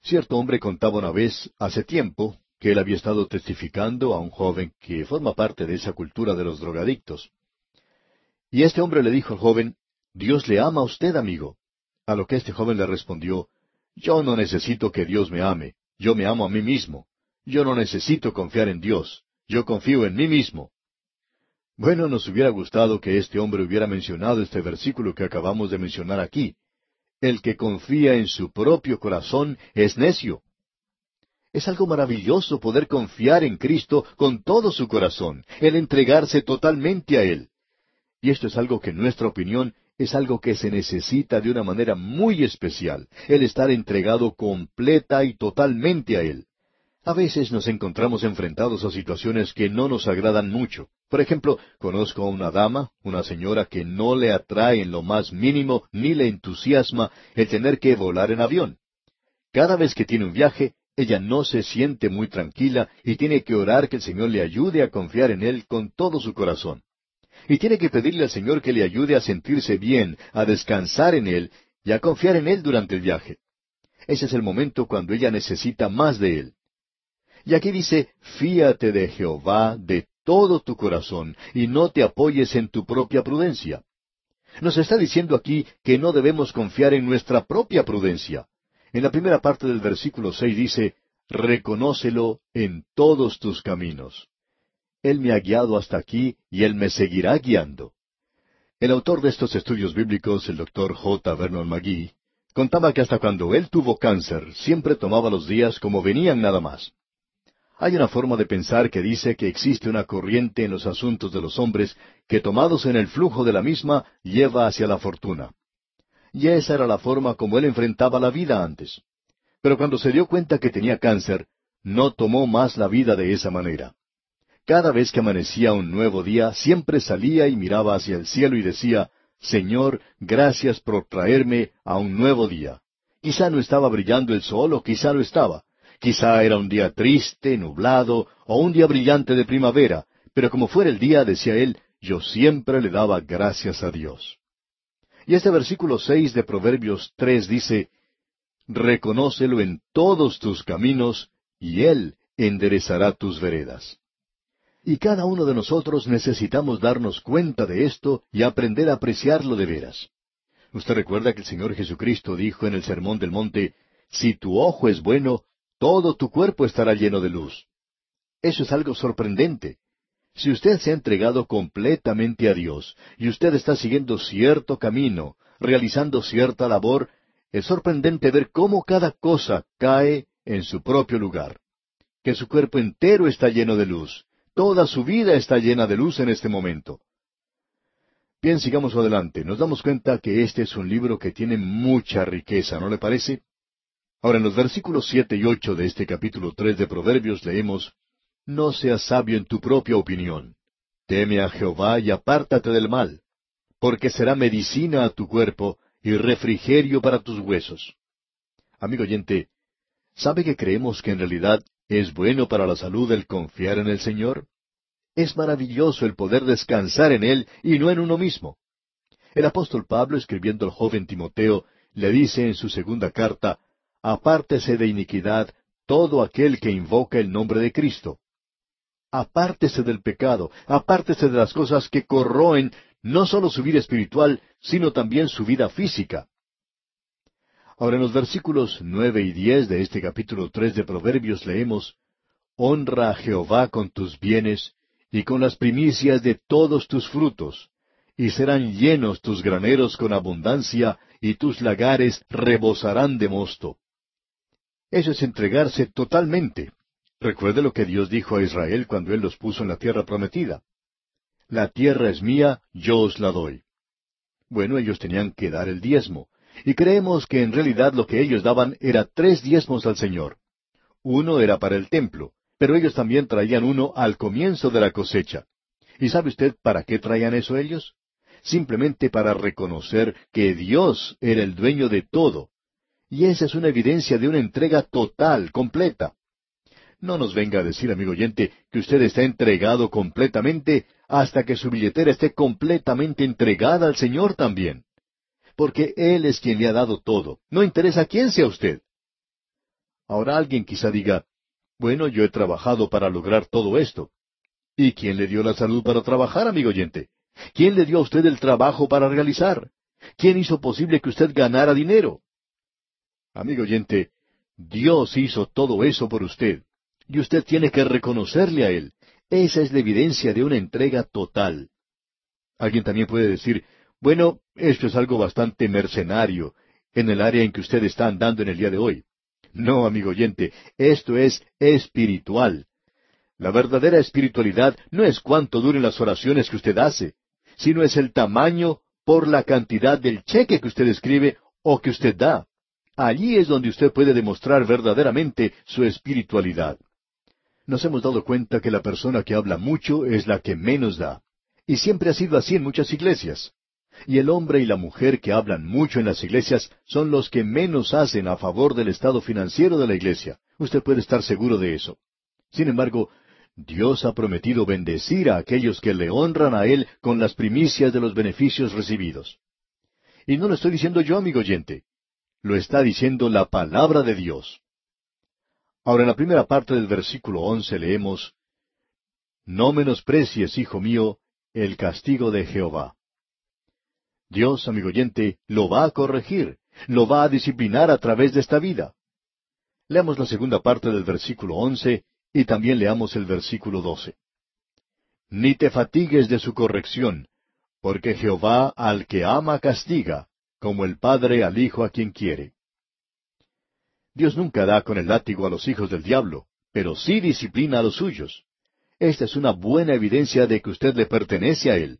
Cierto hombre contaba una vez, hace tiempo, que él había estado testificando a un joven que forma parte de esa cultura de los drogadictos. Y este hombre le dijo al joven, Dios le ama a usted, amigo. A lo que este joven le respondió, Yo no necesito que Dios me ame, yo me amo a mí mismo. Yo no necesito confiar en Dios. Yo confío en mí mismo. Bueno, nos hubiera gustado que este hombre hubiera mencionado este versículo que acabamos de mencionar aquí. El que confía en su propio corazón es necio. Es algo maravilloso poder confiar en Cristo con todo su corazón, el entregarse totalmente a Él. Y esto es algo que en nuestra opinión es algo que se necesita de una manera muy especial, el estar entregado completa y totalmente a Él. A veces nos encontramos enfrentados a situaciones que no nos agradan mucho. Por ejemplo, conozco a una dama, una señora que no le atrae en lo más mínimo ni le entusiasma el tener que volar en avión. Cada vez que tiene un viaje, ella no se siente muy tranquila y tiene que orar que el Señor le ayude a confiar en Él con todo su corazón. Y tiene que pedirle al Señor que le ayude a sentirse bien, a descansar en Él y a confiar en Él durante el viaje. Ese es el momento cuando ella necesita más de Él. Y aquí dice, fíate de Jehová de todo tu corazón, y no te apoyes en tu propia prudencia. Nos está diciendo aquí que no debemos confiar en nuestra propia prudencia. En la primera parte del versículo seis dice, Reconócelo en todos tus caminos. Él me ha guiado hasta aquí y Él me seguirá guiando. El autor de estos estudios bíblicos, el doctor J. Vernon McGee, contaba que hasta cuando él tuvo cáncer, siempre tomaba los días como venían nada más. Hay una forma de pensar que dice que existe una corriente en los asuntos de los hombres que tomados en el flujo de la misma lleva hacia la fortuna. Y esa era la forma como él enfrentaba la vida antes. Pero cuando se dio cuenta que tenía cáncer, no tomó más la vida de esa manera. Cada vez que amanecía un nuevo día, siempre salía y miraba hacia el cielo y decía, Señor, gracias por traerme a un nuevo día. Quizá no estaba brillando el sol o quizá lo estaba, Quizá era un día triste, nublado, o un día brillante de primavera, pero como fuera el día, decía él, yo siempre le daba gracias a Dios. Y este versículo seis de Proverbios tres dice, Reconócelo en todos tus caminos, y Él enderezará tus veredas. Y cada uno de nosotros necesitamos darnos cuenta de esto y aprender a apreciarlo de veras. Usted recuerda que el Señor Jesucristo dijo en el Sermón del Monte, Si tu ojo es bueno, todo tu cuerpo estará lleno de luz. Eso es algo sorprendente. Si usted se ha entregado completamente a Dios y usted está siguiendo cierto camino, realizando cierta labor, es sorprendente ver cómo cada cosa cae en su propio lugar. Que su cuerpo entero está lleno de luz, toda su vida está llena de luz en este momento. Bien, sigamos adelante. Nos damos cuenta que este es un libro que tiene mucha riqueza, ¿no le parece? Ahora, en los versículos siete y ocho de este capítulo tres de Proverbios leemos No seas sabio en tu propia opinión. Teme a Jehová y apártate del mal, porque será medicina a tu cuerpo y refrigerio para tus huesos. Amigo oyente, ¿sabe que creemos que en realidad es bueno para la salud el confiar en el Señor? Es maravilloso el poder descansar en Él y no en uno mismo. El apóstol Pablo, escribiendo al joven Timoteo, le dice en su segunda carta, Apártese de iniquidad todo aquel que invoca el nombre de Cristo. Apártese del pecado, apártese de las cosas que corroen no solo su vida espiritual, sino también su vida física. Ahora en los versículos nueve y diez de este capítulo tres de Proverbios leemos Honra a Jehová con tus bienes y con las primicias de todos tus frutos, y serán llenos tus graneros con abundancia, y tus lagares rebosarán de mosto. Eso es entregarse totalmente. Recuerde lo que Dios dijo a Israel cuando Él los puso en la tierra prometida. La tierra es mía, yo os la doy. Bueno, ellos tenían que dar el diezmo, y creemos que en realidad lo que ellos daban era tres diezmos al Señor. Uno era para el templo, pero ellos también traían uno al comienzo de la cosecha. ¿Y sabe usted para qué traían eso ellos? Simplemente para reconocer que Dios era el dueño de todo. Y esa es una evidencia de una entrega total, completa. No nos venga a decir, amigo oyente, que usted está entregado completamente hasta que su billetera esté completamente entregada al Señor también. Porque Él es quien le ha dado todo. No interesa quién sea usted. Ahora alguien quizá diga, bueno, yo he trabajado para lograr todo esto. ¿Y quién le dio la salud para trabajar, amigo oyente? ¿Quién le dio a usted el trabajo para realizar? ¿Quién hizo posible que usted ganara dinero? Amigo oyente, Dios hizo todo eso por usted. Y usted tiene que reconocerle a Él. Esa es la evidencia de una entrega total. Alguien también puede decir, bueno, esto es algo bastante mercenario en el área en que usted está andando en el día de hoy. No, amigo oyente, esto es espiritual. La verdadera espiritualidad no es cuánto duren las oraciones que usted hace, sino es el tamaño por la cantidad del cheque que usted escribe o que usted da. Allí es donde usted puede demostrar verdaderamente su espiritualidad nos hemos dado cuenta que la persona que habla mucho es la que menos da. Y siempre ha sido así en muchas iglesias. Y el hombre y la mujer que hablan mucho en las iglesias son los que menos hacen a favor del estado financiero de la iglesia. Usted puede estar seguro de eso. Sin embargo, Dios ha prometido bendecir a aquellos que le honran a Él con las primicias de los beneficios recibidos. Y no lo estoy diciendo yo, amigo oyente. Lo está diciendo la palabra de Dios. Ahora en la primera parte del versículo once leemos, No menosprecies, hijo mío, el castigo de Jehová. Dios, amigo oyente, lo va a corregir, lo va a disciplinar a través de esta vida. Leamos la segunda parte del versículo once y también leamos el versículo doce. Ni te fatigues de su corrección, porque Jehová al que ama castiga, como el Padre al Hijo a quien quiere. Dios nunca da con el látigo a los hijos del diablo, pero sí disciplina a los suyos. Esta es una buena evidencia de que usted le pertenece a Él.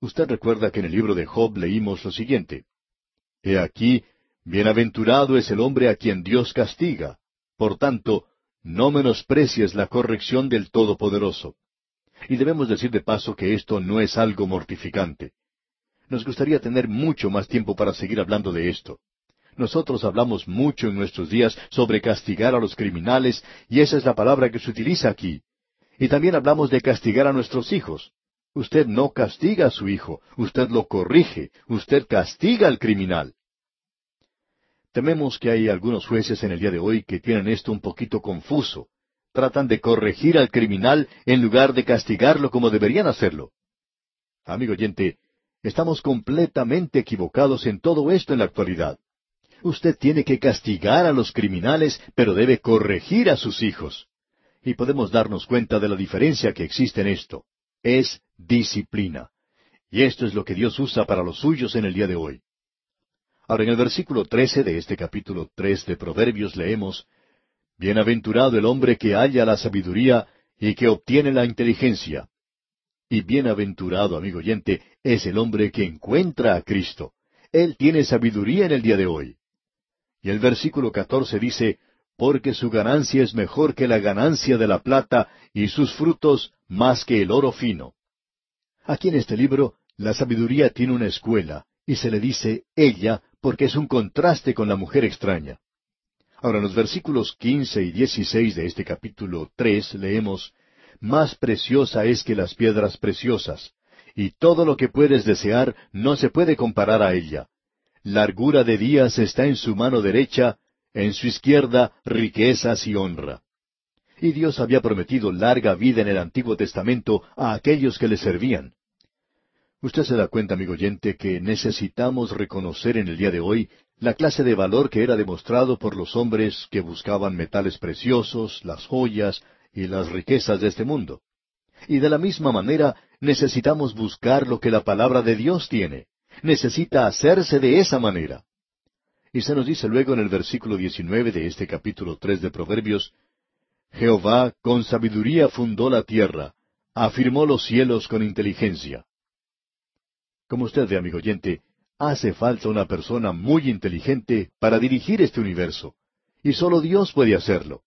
Usted recuerda que en el libro de Job leímos lo siguiente. He aquí, bienaventurado es el hombre a quien Dios castiga. Por tanto, no menosprecies la corrección del Todopoderoso. Y debemos decir de paso que esto no es algo mortificante. Nos gustaría tener mucho más tiempo para seguir hablando de esto. Nosotros hablamos mucho en nuestros días sobre castigar a los criminales, y esa es la palabra que se utiliza aquí. Y también hablamos de castigar a nuestros hijos. Usted no castiga a su hijo, usted lo corrige, usted castiga al criminal. Tememos que hay algunos jueces en el día de hoy que tienen esto un poquito confuso. Tratan de corregir al criminal en lugar de castigarlo como deberían hacerlo. Amigo oyente, estamos completamente equivocados en todo esto en la actualidad. Usted tiene que castigar a los criminales, pero debe corregir a sus hijos. Y podemos darnos cuenta de la diferencia que existe en esto. Es disciplina. Y esto es lo que Dios usa para los suyos en el día de hoy. Ahora en el versículo trece de este capítulo tres de Proverbios leemos Bienaventurado el hombre que halla la sabiduría y que obtiene la inteligencia. Y bienaventurado, amigo oyente, es el hombre que encuentra a Cristo. Él tiene sabiduría en el día de hoy. Y el versículo catorce dice, porque su ganancia es mejor que la ganancia de la plata, y sus frutos más que el oro fino. Aquí en este libro, la sabiduría tiene una escuela, y se le dice ella, porque es un contraste con la mujer extraña. Ahora, en los versículos quince y dieciséis de este capítulo tres leemos, Más preciosa es que las piedras preciosas, y todo lo que puedes desear no se puede comparar a ella. Largura de días está en su mano derecha, en su izquierda riquezas y honra. Y Dios había prometido larga vida en el Antiguo Testamento a aquellos que le servían. Usted se da cuenta, amigo oyente, que necesitamos reconocer en el día de hoy la clase de valor que era demostrado por los hombres que buscaban metales preciosos, las joyas y las riquezas de este mundo. Y de la misma manera necesitamos buscar lo que la palabra de Dios tiene. Necesita hacerse de esa manera. Y se nos dice luego en el versículo 19 de este capítulo tres de Proverbios, Jehová con sabiduría fundó la tierra, afirmó los cielos con inteligencia. Como usted ve, amigo oyente, hace falta una persona muy inteligente para dirigir este universo, y solo Dios puede hacerlo.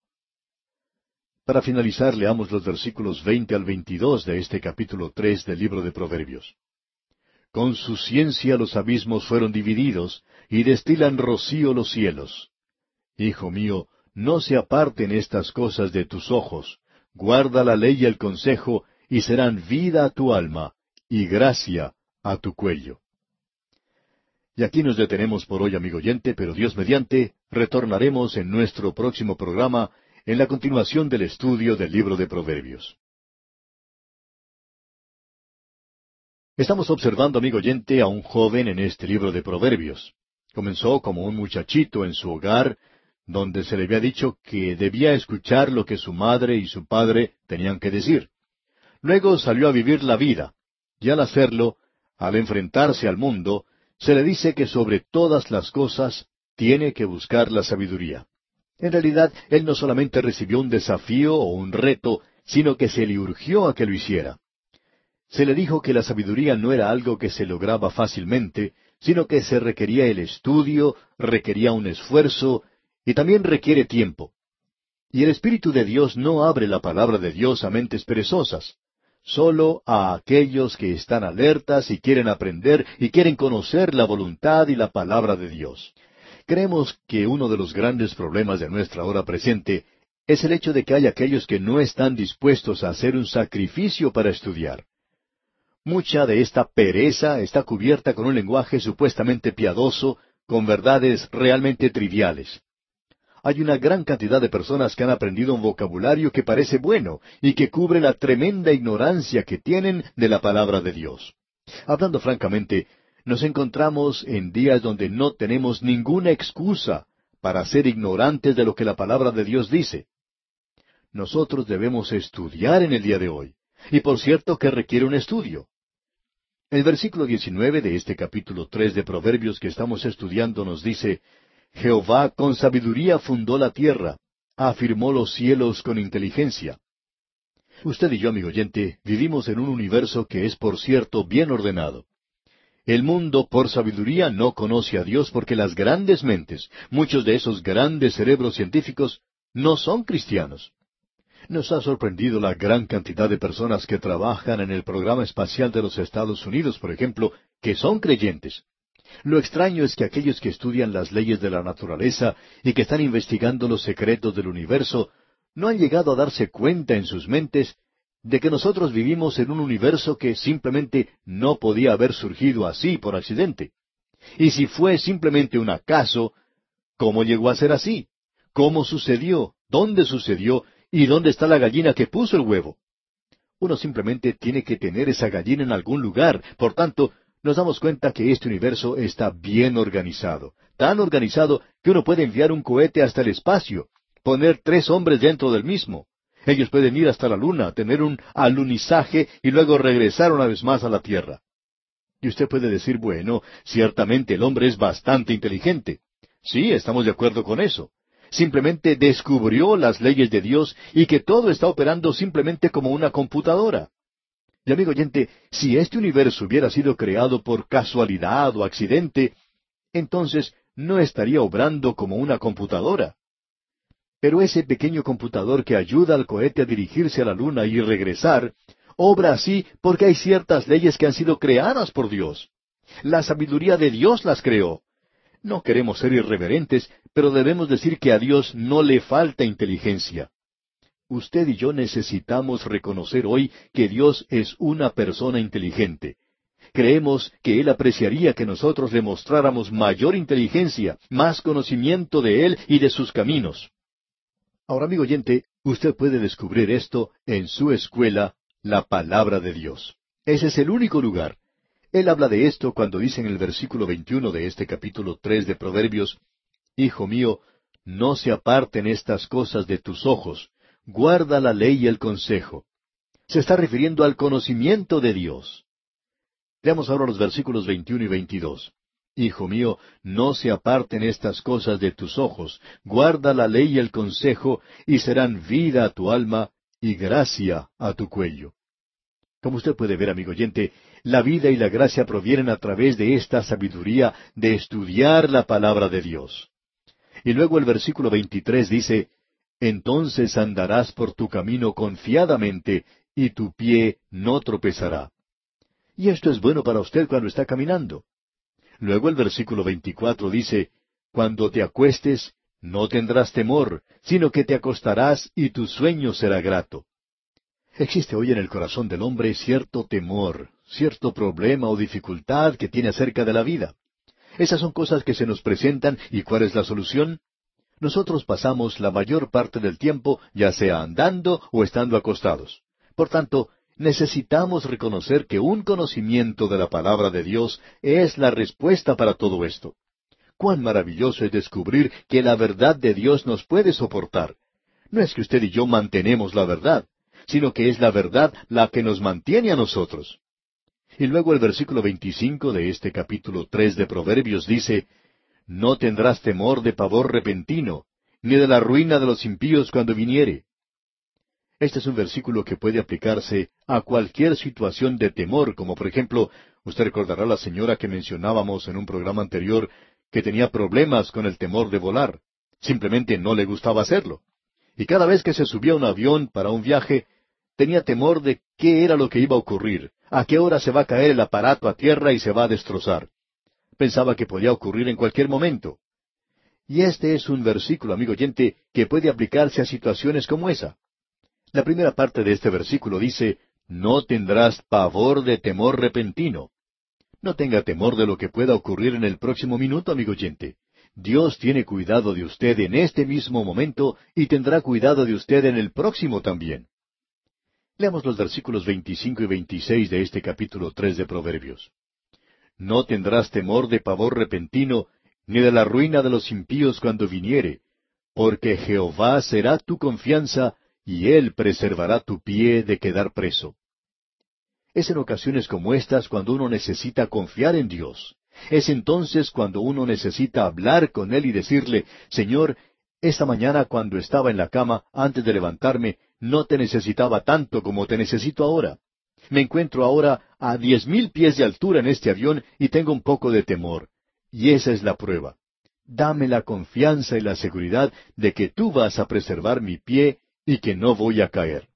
Para finalizar, leamos los versículos veinte al veintidós de este capítulo tres del libro de Proverbios. Con su ciencia los abismos fueron divididos, y destilan rocío los cielos. Hijo mío, no se aparten estas cosas de tus ojos, guarda la ley y el consejo, y serán vida a tu alma, y gracia a tu cuello. Y aquí nos detenemos por hoy, amigo oyente, pero Dios mediante, retornaremos en nuestro próximo programa en la continuación del estudio del libro de Proverbios. Estamos observando, amigo oyente, a un joven en este libro de Proverbios. Comenzó como un muchachito en su hogar, donde se le había dicho que debía escuchar lo que su madre y su padre tenían que decir. Luego salió a vivir la vida, y al hacerlo, al enfrentarse al mundo, se le dice que sobre todas las cosas tiene que buscar la sabiduría. En realidad, él no solamente recibió un desafío o un reto, sino que se le urgió a que lo hiciera. Se le dijo que la sabiduría no era algo que se lograba fácilmente, sino que se requería el estudio, requería un esfuerzo, y también requiere tiempo. Y el Espíritu de Dios no abre la palabra de Dios a mentes perezosas solo a aquellos que están alertas y quieren aprender y quieren conocer la voluntad y la palabra de Dios. Creemos que uno de los grandes problemas de nuestra hora presente es el hecho de que hay aquellos que no están dispuestos a hacer un sacrificio para estudiar. Mucha de esta pereza está cubierta con un lenguaje supuestamente piadoso, con verdades realmente triviales hay una gran cantidad de personas que han aprendido un vocabulario que parece bueno y que cubre la tremenda ignorancia que tienen de la palabra de Dios. Hablando francamente, nos encontramos en días donde no tenemos ninguna excusa para ser ignorantes de lo que la palabra de Dios dice. Nosotros debemos estudiar en el día de hoy, y por cierto que requiere un estudio. El versículo 19 de este capítulo tres de Proverbios que estamos estudiando nos dice, Jehová con sabiduría fundó la tierra, afirmó los cielos con inteligencia. Usted y yo, amigo oyente, vivimos en un universo que es, por cierto, bien ordenado. El mundo, por sabiduría, no conoce a Dios porque las grandes mentes, muchos de esos grandes cerebros científicos, no son cristianos. Nos ha sorprendido la gran cantidad de personas que trabajan en el programa espacial de los Estados Unidos, por ejemplo, que son creyentes. Lo extraño es que aquellos que estudian las leyes de la naturaleza y que están investigando los secretos del universo no han llegado a darse cuenta en sus mentes de que nosotros vivimos en un universo que simplemente no podía haber surgido así por accidente. Y si fue simplemente un acaso, ¿cómo llegó a ser así? ¿Cómo sucedió? ¿Dónde sucedió? ¿Y dónde está la gallina que puso el huevo? Uno simplemente tiene que tener esa gallina en algún lugar. Por tanto, nos damos cuenta que este universo está bien organizado, tan organizado que uno puede enviar un cohete hasta el espacio, poner tres hombres dentro del mismo. Ellos pueden ir hasta la luna, tener un alunizaje y luego regresar una vez más a la Tierra. Y usted puede decir, bueno, ciertamente el hombre es bastante inteligente. Sí, estamos de acuerdo con eso. simplemente descubrió las leyes de Dios y que todo está operando simplemente como una computadora. Y amigo oyente, si este universo hubiera sido creado por casualidad o accidente, entonces no estaría obrando como una computadora. Pero ese pequeño computador que ayuda al cohete a dirigirse a la luna y regresar, obra así porque hay ciertas leyes que han sido creadas por Dios. La sabiduría de Dios las creó. No queremos ser irreverentes, pero debemos decir que a Dios no le falta inteligencia. Usted y yo necesitamos reconocer hoy que Dios es una persona inteligente. Creemos que Él apreciaría que nosotros le mostráramos mayor inteligencia, más conocimiento de Él y de sus caminos. Ahora, amigo oyente, usted puede descubrir esto en su escuela, la palabra de Dios. Ese es el único lugar. Él habla de esto cuando dice en el versículo 21 de este capítulo 3 de Proverbios, Hijo mío, no se aparten estas cosas de tus ojos, guarda la ley y el consejo. Se está refiriendo al conocimiento de Dios. Veamos ahora los versículos 21 y 22. Hijo mío, no se aparten estas cosas de tus ojos, guarda la ley y el consejo, y serán vida a tu alma y gracia a tu cuello. Como usted puede ver, amigo oyente, la vida y la gracia provienen a través de esta sabiduría de estudiar la palabra de Dios. Y luego el versículo 23 dice, Entonces andarás por tu camino confiadamente, y tu pie no tropezará. Y esto es bueno para usted cuando está caminando. Luego el versículo 24 dice, Cuando te acuestes, no tendrás temor, sino que te acostarás y tu sueño será grato. Existe hoy en el corazón del hombre cierto temor, cierto problema o dificultad que tiene acerca de la vida. Esas son cosas que se nos presentan y ¿cuál es la solución? Nosotros pasamos la mayor parte del tiempo ya sea andando o estando acostados. Por tanto, necesitamos reconocer que un conocimiento de la palabra de Dios es la respuesta para todo esto. Cuán maravilloso es descubrir que la verdad de Dios nos puede soportar. No es que usted y yo mantenemos la verdad, sino que es la verdad la que nos mantiene a nosotros. Y luego el versículo 25 de este capítulo tres de Proverbios dice, No tendrás temor de pavor repentino, ni de la ruina de los impíos cuando viniere. Este es un versículo que puede aplicarse a cualquier situación de temor, como por ejemplo, usted recordará a la señora que mencionábamos en un programa anterior que tenía problemas con el temor de volar. Simplemente no le gustaba hacerlo. Y cada vez que se subía a un avión para un viaje, tenía temor de qué era lo que iba a ocurrir, a qué hora se va a caer el aparato a tierra y se va a destrozar. Pensaba que podía ocurrir en cualquier momento. Y este es un versículo, amigo oyente, que puede aplicarse a situaciones como esa. La primera parte de este versículo dice, No tendrás pavor de temor repentino. No tenga temor de lo que pueda ocurrir en el próximo minuto, amigo oyente. Dios tiene cuidado de usted en este mismo momento y tendrá cuidado de usted en el próximo también. Leamos los versículos 25 y 26 de este capítulo 3 de Proverbios. No tendrás temor de pavor repentino, ni de la ruina de los impíos cuando viniere, porque Jehová será tu confianza, y él preservará tu pie de quedar preso. Es en ocasiones como estas cuando uno necesita confiar en Dios. Es entonces cuando uno necesita hablar con Él y decirle, Señor, esta mañana cuando estaba en la cama, antes de levantarme, no te necesitaba tanto como te necesito ahora. Me encuentro ahora a diez mil pies de altura en este avión y tengo un poco de temor. Y esa es la prueba. Dame la confianza y la seguridad de que tú vas a preservar mi pie y que no voy a caer.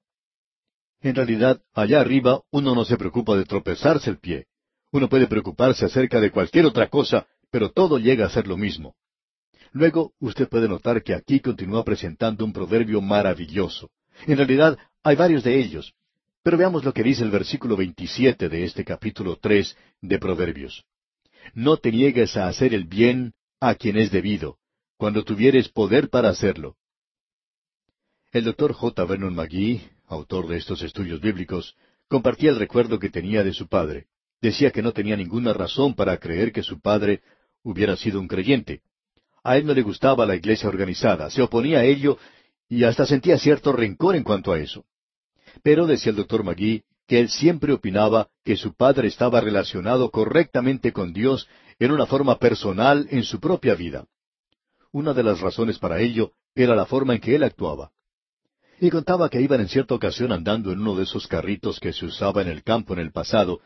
En realidad, allá arriba uno no se preocupa de tropezarse el pie. Uno puede preocuparse acerca de cualquier otra cosa, pero todo llega a ser lo mismo. Luego, usted puede notar que aquí continúa presentando un proverbio maravilloso. En realidad, hay varios de ellos. Pero veamos lo que dice el versículo 27 de este capítulo 3 de Proverbios. No te niegues a hacer el bien a quien es debido, cuando tuvieres poder para hacerlo. El doctor J. Vernon McGee, autor de estos estudios bíblicos, compartía el recuerdo que tenía de su padre. Decía que no tenía ninguna razón para creer que su padre hubiera sido un creyente. A él no le gustaba la iglesia organizada, se oponía a ello y hasta sentía cierto rencor en cuanto a eso. Pero decía el doctor Magui que él siempre opinaba que su padre estaba relacionado correctamente con Dios en una forma personal en su propia vida. Una de las razones para ello era la forma en que él actuaba. Y contaba que iban en cierta ocasión andando en uno de esos carritos que se usaba en el campo en el pasado,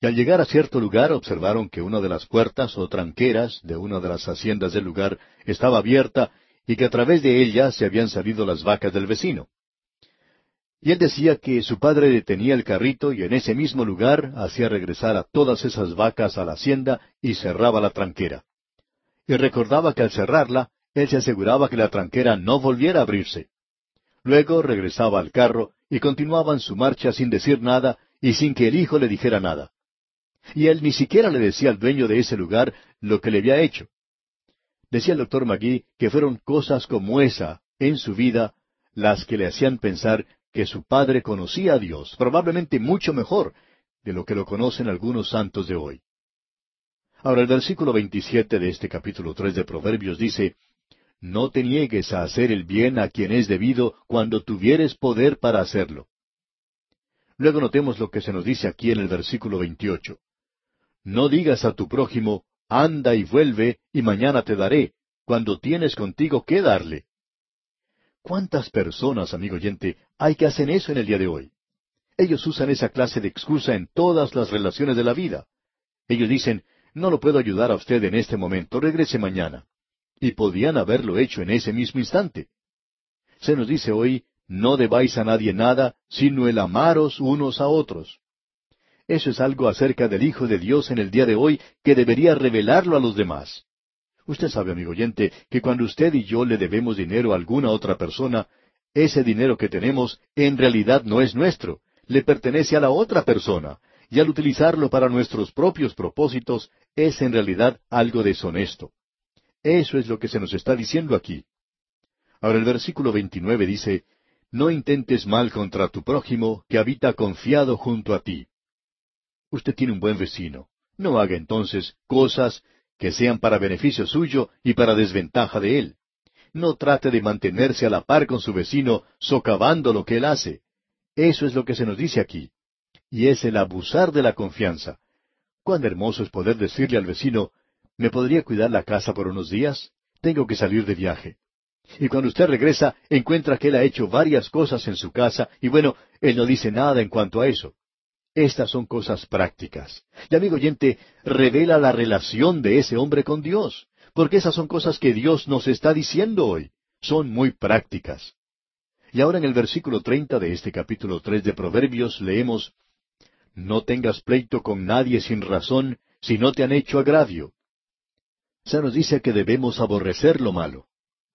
y al llegar a cierto lugar observaron que una de las puertas o tranqueras de una de las haciendas del lugar estaba abierta y que a través de ella se habían salido las vacas del vecino. Y él decía que su padre detenía el carrito y en ese mismo lugar hacía regresar a todas esas vacas a la hacienda y cerraba la tranquera. Y recordaba que al cerrarla, él se aseguraba que la tranquera no volviera a abrirse. Luego regresaba al carro y continuaban su marcha sin decir nada y sin que el hijo le dijera nada. Y él ni siquiera le decía al dueño de ese lugar lo que le había hecho. Decía el doctor Magui que fueron cosas como esa en su vida las que le hacían pensar que su padre conocía a Dios, probablemente mucho mejor de lo que lo conocen algunos santos de hoy. Ahora el versículo 27 de este capítulo 3 de Proverbios dice, No te niegues a hacer el bien a quien es debido cuando tuvieres poder para hacerlo. Luego notemos lo que se nos dice aquí en el versículo 28. No digas a tu prójimo, anda y vuelve, y mañana te daré, cuando tienes contigo que darle. ¿Cuántas personas, amigo oyente, hay que hacen eso en el día de hoy? Ellos usan esa clase de excusa en todas las relaciones de la vida. Ellos dicen, no lo puedo ayudar a usted en este momento, regrese mañana. Y podían haberlo hecho en ese mismo instante. Se nos dice hoy, no debáis a nadie nada, sino el amaros unos a otros. Eso es algo acerca del Hijo de Dios en el día de hoy que debería revelarlo a los demás. Usted sabe, amigo oyente, que cuando usted y yo le debemos dinero a alguna otra persona, ese dinero que tenemos en realidad no es nuestro, le pertenece a la otra persona, y al utilizarlo para nuestros propios propósitos es en realidad algo deshonesto. Eso es lo que se nos está diciendo aquí. Ahora el versículo 29 dice, No intentes mal contra tu prójimo que habita confiado junto a ti. Usted tiene un buen vecino. No haga entonces cosas que sean para beneficio suyo y para desventaja de él. No trate de mantenerse a la par con su vecino, socavando lo que él hace. Eso es lo que se nos dice aquí. Y es el abusar de la confianza. Cuán hermoso es poder decirle al vecino, ¿me podría cuidar la casa por unos días? Tengo que salir de viaje. Y cuando usted regresa, encuentra que él ha hecho varias cosas en su casa, y bueno, él no dice nada en cuanto a eso. Estas son cosas prácticas. Y amigo oyente, revela la relación de ese hombre con Dios, porque esas son cosas que Dios nos está diciendo hoy. Son muy prácticas. Y ahora en el versículo treinta de este capítulo tres de Proverbios leemos No tengas pleito con nadie sin razón, si no te han hecho agravio. Nos dice que debemos aborrecer lo malo.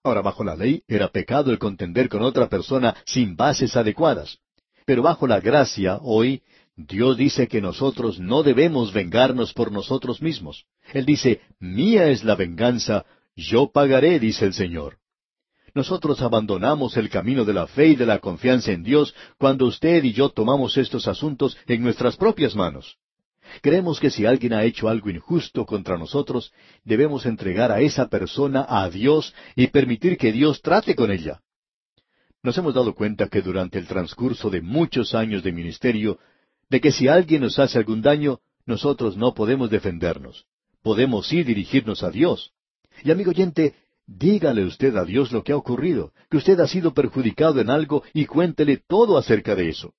Ahora, bajo la ley, era pecado el contender con otra persona sin bases adecuadas. Pero bajo la gracia, hoy, Dios dice que nosotros no debemos vengarnos por nosotros mismos. Él dice, mía es la venganza, yo pagaré, dice el Señor. Nosotros abandonamos el camino de la fe y de la confianza en Dios cuando usted y yo tomamos estos asuntos en nuestras propias manos. Creemos que si alguien ha hecho algo injusto contra nosotros, debemos entregar a esa persona a Dios y permitir que Dios trate con ella. Nos hemos dado cuenta que durante el transcurso de muchos años de ministerio de que si alguien nos hace algún daño, nosotros no podemos defendernos. Podemos sí dirigirnos a Dios. Y amigo oyente, dígale usted a Dios lo que ha ocurrido, que usted ha sido perjudicado en algo y cuéntele todo acerca de eso.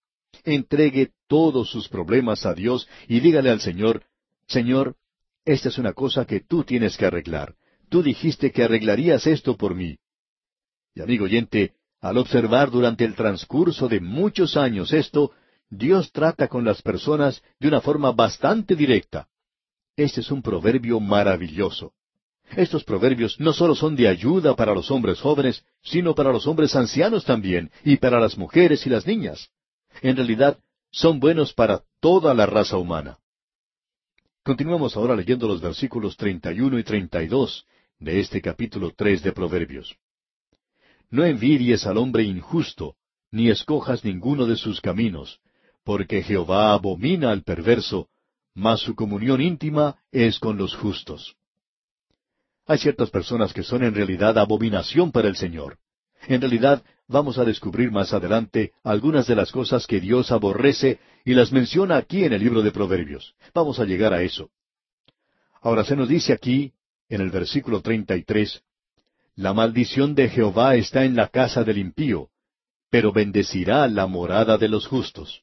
Entregue todos sus problemas a Dios y dígale al Señor, Señor, esta es una cosa que tú tienes que arreglar. Tú dijiste que arreglarías esto por mí. Y amigo oyente, al observar durante el transcurso de muchos años esto, Dios trata con las personas de una forma bastante directa. Este es un proverbio maravilloso. Estos proverbios no solo son de ayuda para los hombres jóvenes, sino para los hombres ancianos también, y para las mujeres y las niñas. En realidad, son buenos para toda la raza humana. Continuamos ahora leyendo los versículos 31 y 32 de este capítulo 3 de Proverbios. No envidies al hombre injusto, ni escojas ninguno de sus caminos, porque Jehová abomina al perverso, mas su comunión íntima es con los justos. Hay ciertas personas que son en realidad abominación para el Señor. En realidad, vamos a descubrir más adelante algunas de las cosas que Dios aborrece y las menciona aquí en el libro de Proverbios. Vamos a llegar a eso. Ahora se nos dice aquí, en el versículo 33, la maldición de Jehová está en la casa del impío, pero bendecirá la morada de los justos.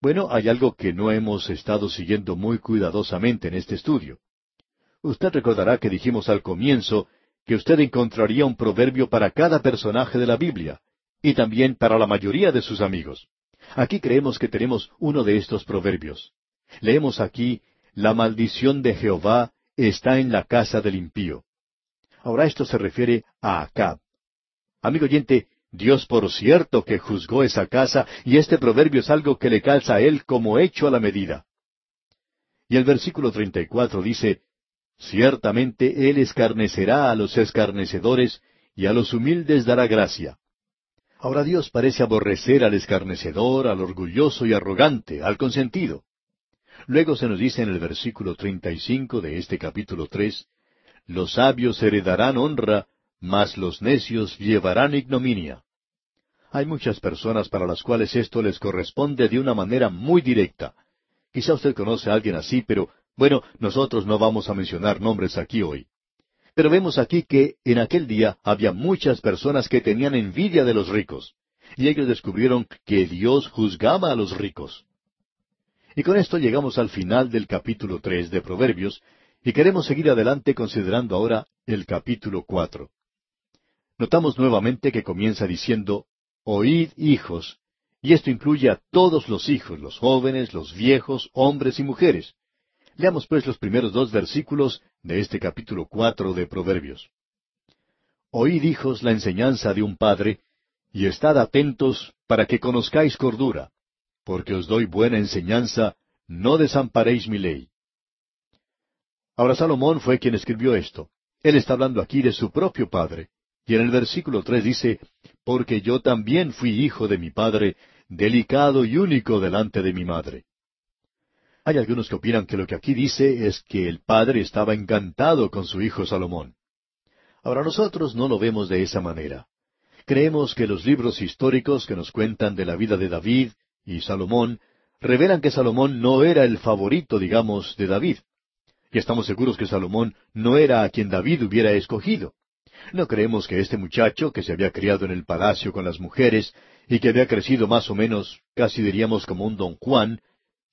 Bueno, hay algo que no hemos estado siguiendo muy cuidadosamente en este estudio. Usted recordará que dijimos al comienzo que usted encontraría un proverbio para cada personaje de la Biblia, y también para la mayoría de sus amigos. Aquí creemos que tenemos uno de estos proverbios. Leemos aquí, la maldición de Jehová está en la casa del impío. Ahora esto se refiere a Acab. Amigo oyente, Dios por cierto que juzgó esa casa y este proverbio es algo que le calza a él como hecho a la medida. Y el versículo 34 dice, Ciertamente él escarnecerá a los escarnecedores y a los humildes dará gracia. Ahora Dios parece aborrecer al escarnecedor, al orgulloso y arrogante, al consentido. Luego se nos dice en el versículo 35 de este capítulo 3, Los sabios heredarán honra, mas los necios llevarán ignominia. Hay muchas personas para las cuales esto les corresponde de una manera muy directa. Quizá usted conoce a alguien así, pero bueno, nosotros no vamos a mencionar nombres aquí hoy. Pero vemos aquí que en aquel día había muchas personas que tenían envidia de los ricos, y ellos descubrieron que Dios juzgaba a los ricos. Y con esto llegamos al final del capítulo tres de Proverbios, y queremos seguir adelante considerando ahora el capítulo cuatro. Notamos nuevamente que comienza diciendo, Oíd hijos, y esto incluye a todos los hijos, los jóvenes, los viejos, hombres y mujeres. Leamos pues los primeros dos versículos de este capítulo cuatro de Proverbios. Oíd hijos la enseñanza de un padre, y estad atentos para que conozcáis cordura, porque os doy buena enseñanza, no desamparéis mi ley. Ahora Salomón fue quien escribió esto. Él está hablando aquí de su propio padre. Y en el versículo tres dice, Porque yo también fui hijo de mi padre, delicado y único delante de mi madre. Hay algunos que opinan que lo que aquí dice es que el padre estaba encantado con su hijo Salomón. Ahora nosotros no lo vemos de esa manera. Creemos que los libros históricos que nos cuentan de la vida de David y Salomón revelan que Salomón no era el favorito, digamos, de David. Y estamos seguros que Salomón no era a quien David hubiera escogido. No creemos que este muchacho, que se había criado en el palacio con las mujeres y que había crecido más o menos, casi diríamos como un don Juan,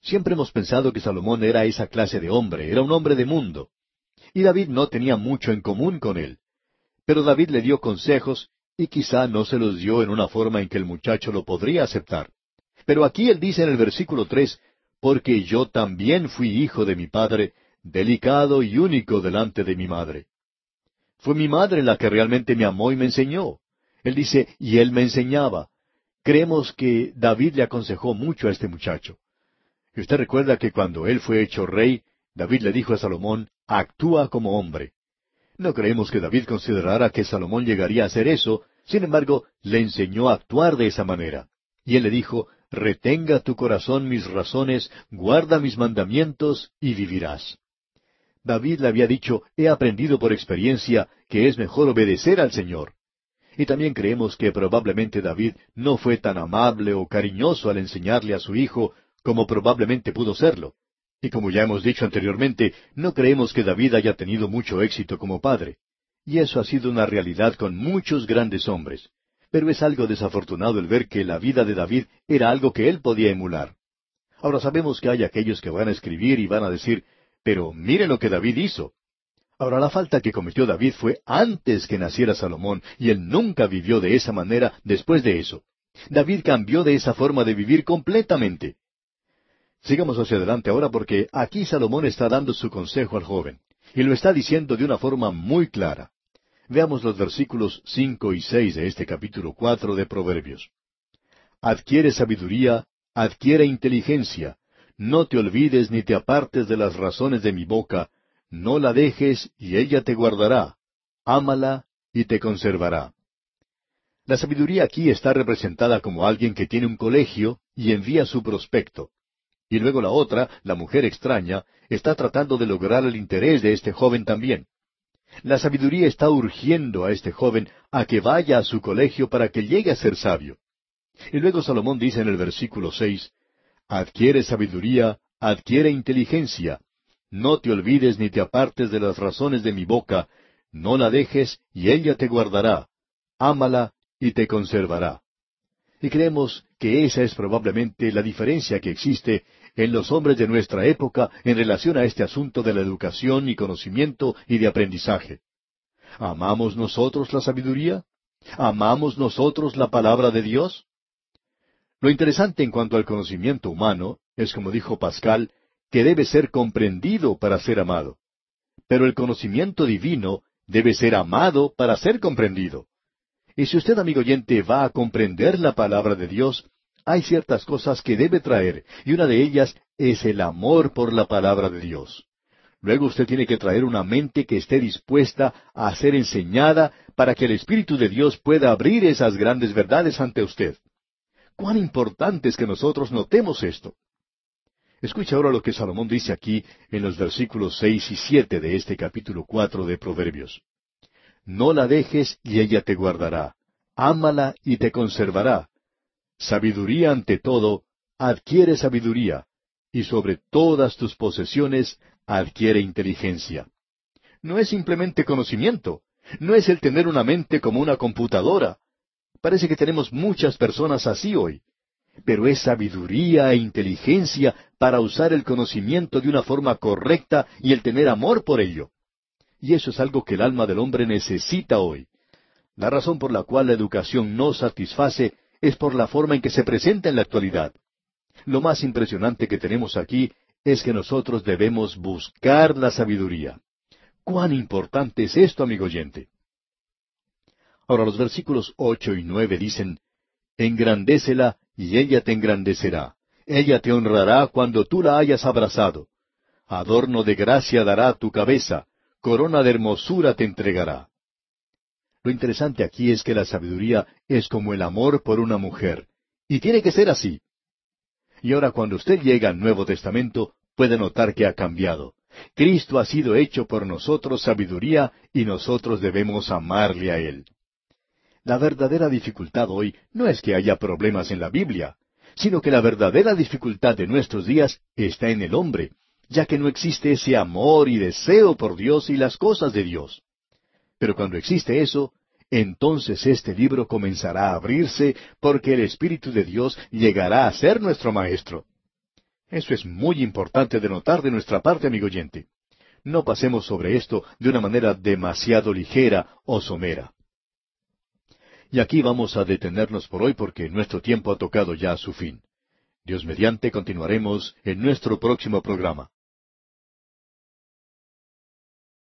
siempre hemos pensado que Salomón era esa clase de hombre, era un hombre de mundo. Y David no tenía mucho en común con él. Pero David le dio consejos y quizá no se los dio en una forma en que el muchacho lo podría aceptar. Pero aquí él dice en el versículo tres, porque yo también fui hijo de mi padre, delicado y único delante de mi madre. Fue mi madre la que realmente me amó y me enseñó. Él dice, y él me enseñaba. Creemos que David le aconsejó mucho a este muchacho. Usted recuerda que cuando él fue hecho rey, David le dijo a Salomón, actúa como hombre. No creemos que David considerara que Salomón llegaría a hacer eso, sin embargo, le enseñó a actuar de esa manera. Y él le dijo, retenga tu corazón mis razones, guarda mis mandamientos y vivirás. David le había dicho, he aprendido por experiencia que es mejor obedecer al Señor. Y también creemos que probablemente David no fue tan amable o cariñoso al enseñarle a su hijo como probablemente pudo serlo. Y como ya hemos dicho anteriormente, no creemos que David haya tenido mucho éxito como padre. Y eso ha sido una realidad con muchos grandes hombres. Pero es algo desafortunado el ver que la vida de David era algo que él podía emular. Ahora sabemos que hay aquellos que van a escribir y van a decir, pero mire lo que David hizo. Ahora la falta que cometió David fue antes que naciera Salomón, y él nunca vivió de esa manera después de eso. David cambió de esa forma de vivir completamente. Sigamos hacia adelante ahora porque aquí Salomón está dando su consejo al joven, y lo está diciendo de una forma muy clara. Veamos los versículos cinco y seis de este capítulo cuatro de Proverbios. Adquiere sabiduría, adquiere inteligencia, no te olvides ni te apartes de las razones de mi boca, no la dejes y ella te guardará, ámala y te conservará. La sabiduría aquí está representada como alguien que tiene un colegio y envía su prospecto. Y luego la otra, la mujer extraña, está tratando de lograr el interés de este joven también. La sabiduría está urgiendo a este joven a que vaya a su colegio para que llegue a ser sabio. Y luego Salomón dice en el versículo seis, Adquiere sabiduría, adquiere inteligencia. No te olvides ni te apartes de las razones de mi boca, No la dejes y ella te guardará. Ámala y te conservará. Y creemos que esa es probablemente la diferencia que existe en los hombres de nuestra época en relación a este asunto de la educación y conocimiento y de aprendizaje. ¿Amamos nosotros la sabiduría? ¿Amamos nosotros la palabra de Dios? Lo interesante en cuanto al conocimiento humano es, como dijo Pascal, que debe ser comprendido para ser amado. Pero el conocimiento divino debe ser amado para ser comprendido. Y si usted, amigo oyente, va a comprender la palabra de Dios, hay ciertas cosas que debe traer, y una de ellas es el amor por la palabra de Dios. Luego usted tiene que traer una mente que esté dispuesta a ser enseñada para que el Espíritu de Dios pueda abrir esas grandes verdades ante usted. Cuán importante es que nosotros notemos esto. Escucha ahora lo que Salomón dice aquí en los versículos seis y siete de este capítulo cuatro de Proverbios. No la dejes y ella te guardará. Ámala y te conservará. Sabiduría ante todo, adquiere sabiduría, y sobre todas tus posesiones adquiere inteligencia. No es simplemente conocimiento, no es el tener una mente como una computadora. Parece que tenemos muchas personas así hoy, pero es sabiduría e inteligencia para usar el conocimiento de una forma correcta y el tener amor por ello. Y eso es algo que el alma del hombre necesita hoy. La razón por la cual la educación no satisface es por la forma en que se presenta en la actualidad. Lo más impresionante que tenemos aquí es que nosotros debemos buscar la sabiduría. ¿Cuán importante es esto, amigo oyente? Ahora los versículos ocho y nueve dicen, Engrandécela y ella te engrandecerá. Ella te honrará cuando tú la hayas abrazado. Adorno de gracia dará tu cabeza, corona de hermosura te entregará. Lo interesante aquí es que la sabiduría es como el amor por una mujer, y tiene que ser así. Y ahora cuando usted llega al Nuevo Testamento, puede notar que ha cambiado. Cristo ha sido hecho por nosotros sabiduría y nosotros debemos amarle a Él. La verdadera dificultad hoy no es que haya problemas en la Biblia, sino que la verdadera dificultad de nuestros días está en el hombre, ya que no existe ese amor y deseo por Dios y las cosas de Dios. Pero cuando existe eso, entonces este libro comenzará a abrirse porque el Espíritu de Dios llegará a ser nuestro Maestro. Eso es muy importante de notar de nuestra parte, amigo oyente. No pasemos sobre esto de una manera demasiado ligera o somera. Y aquí vamos a detenernos por hoy porque nuestro tiempo ha tocado ya a su fin. Dios mediante continuaremos en nuestro próximo programa.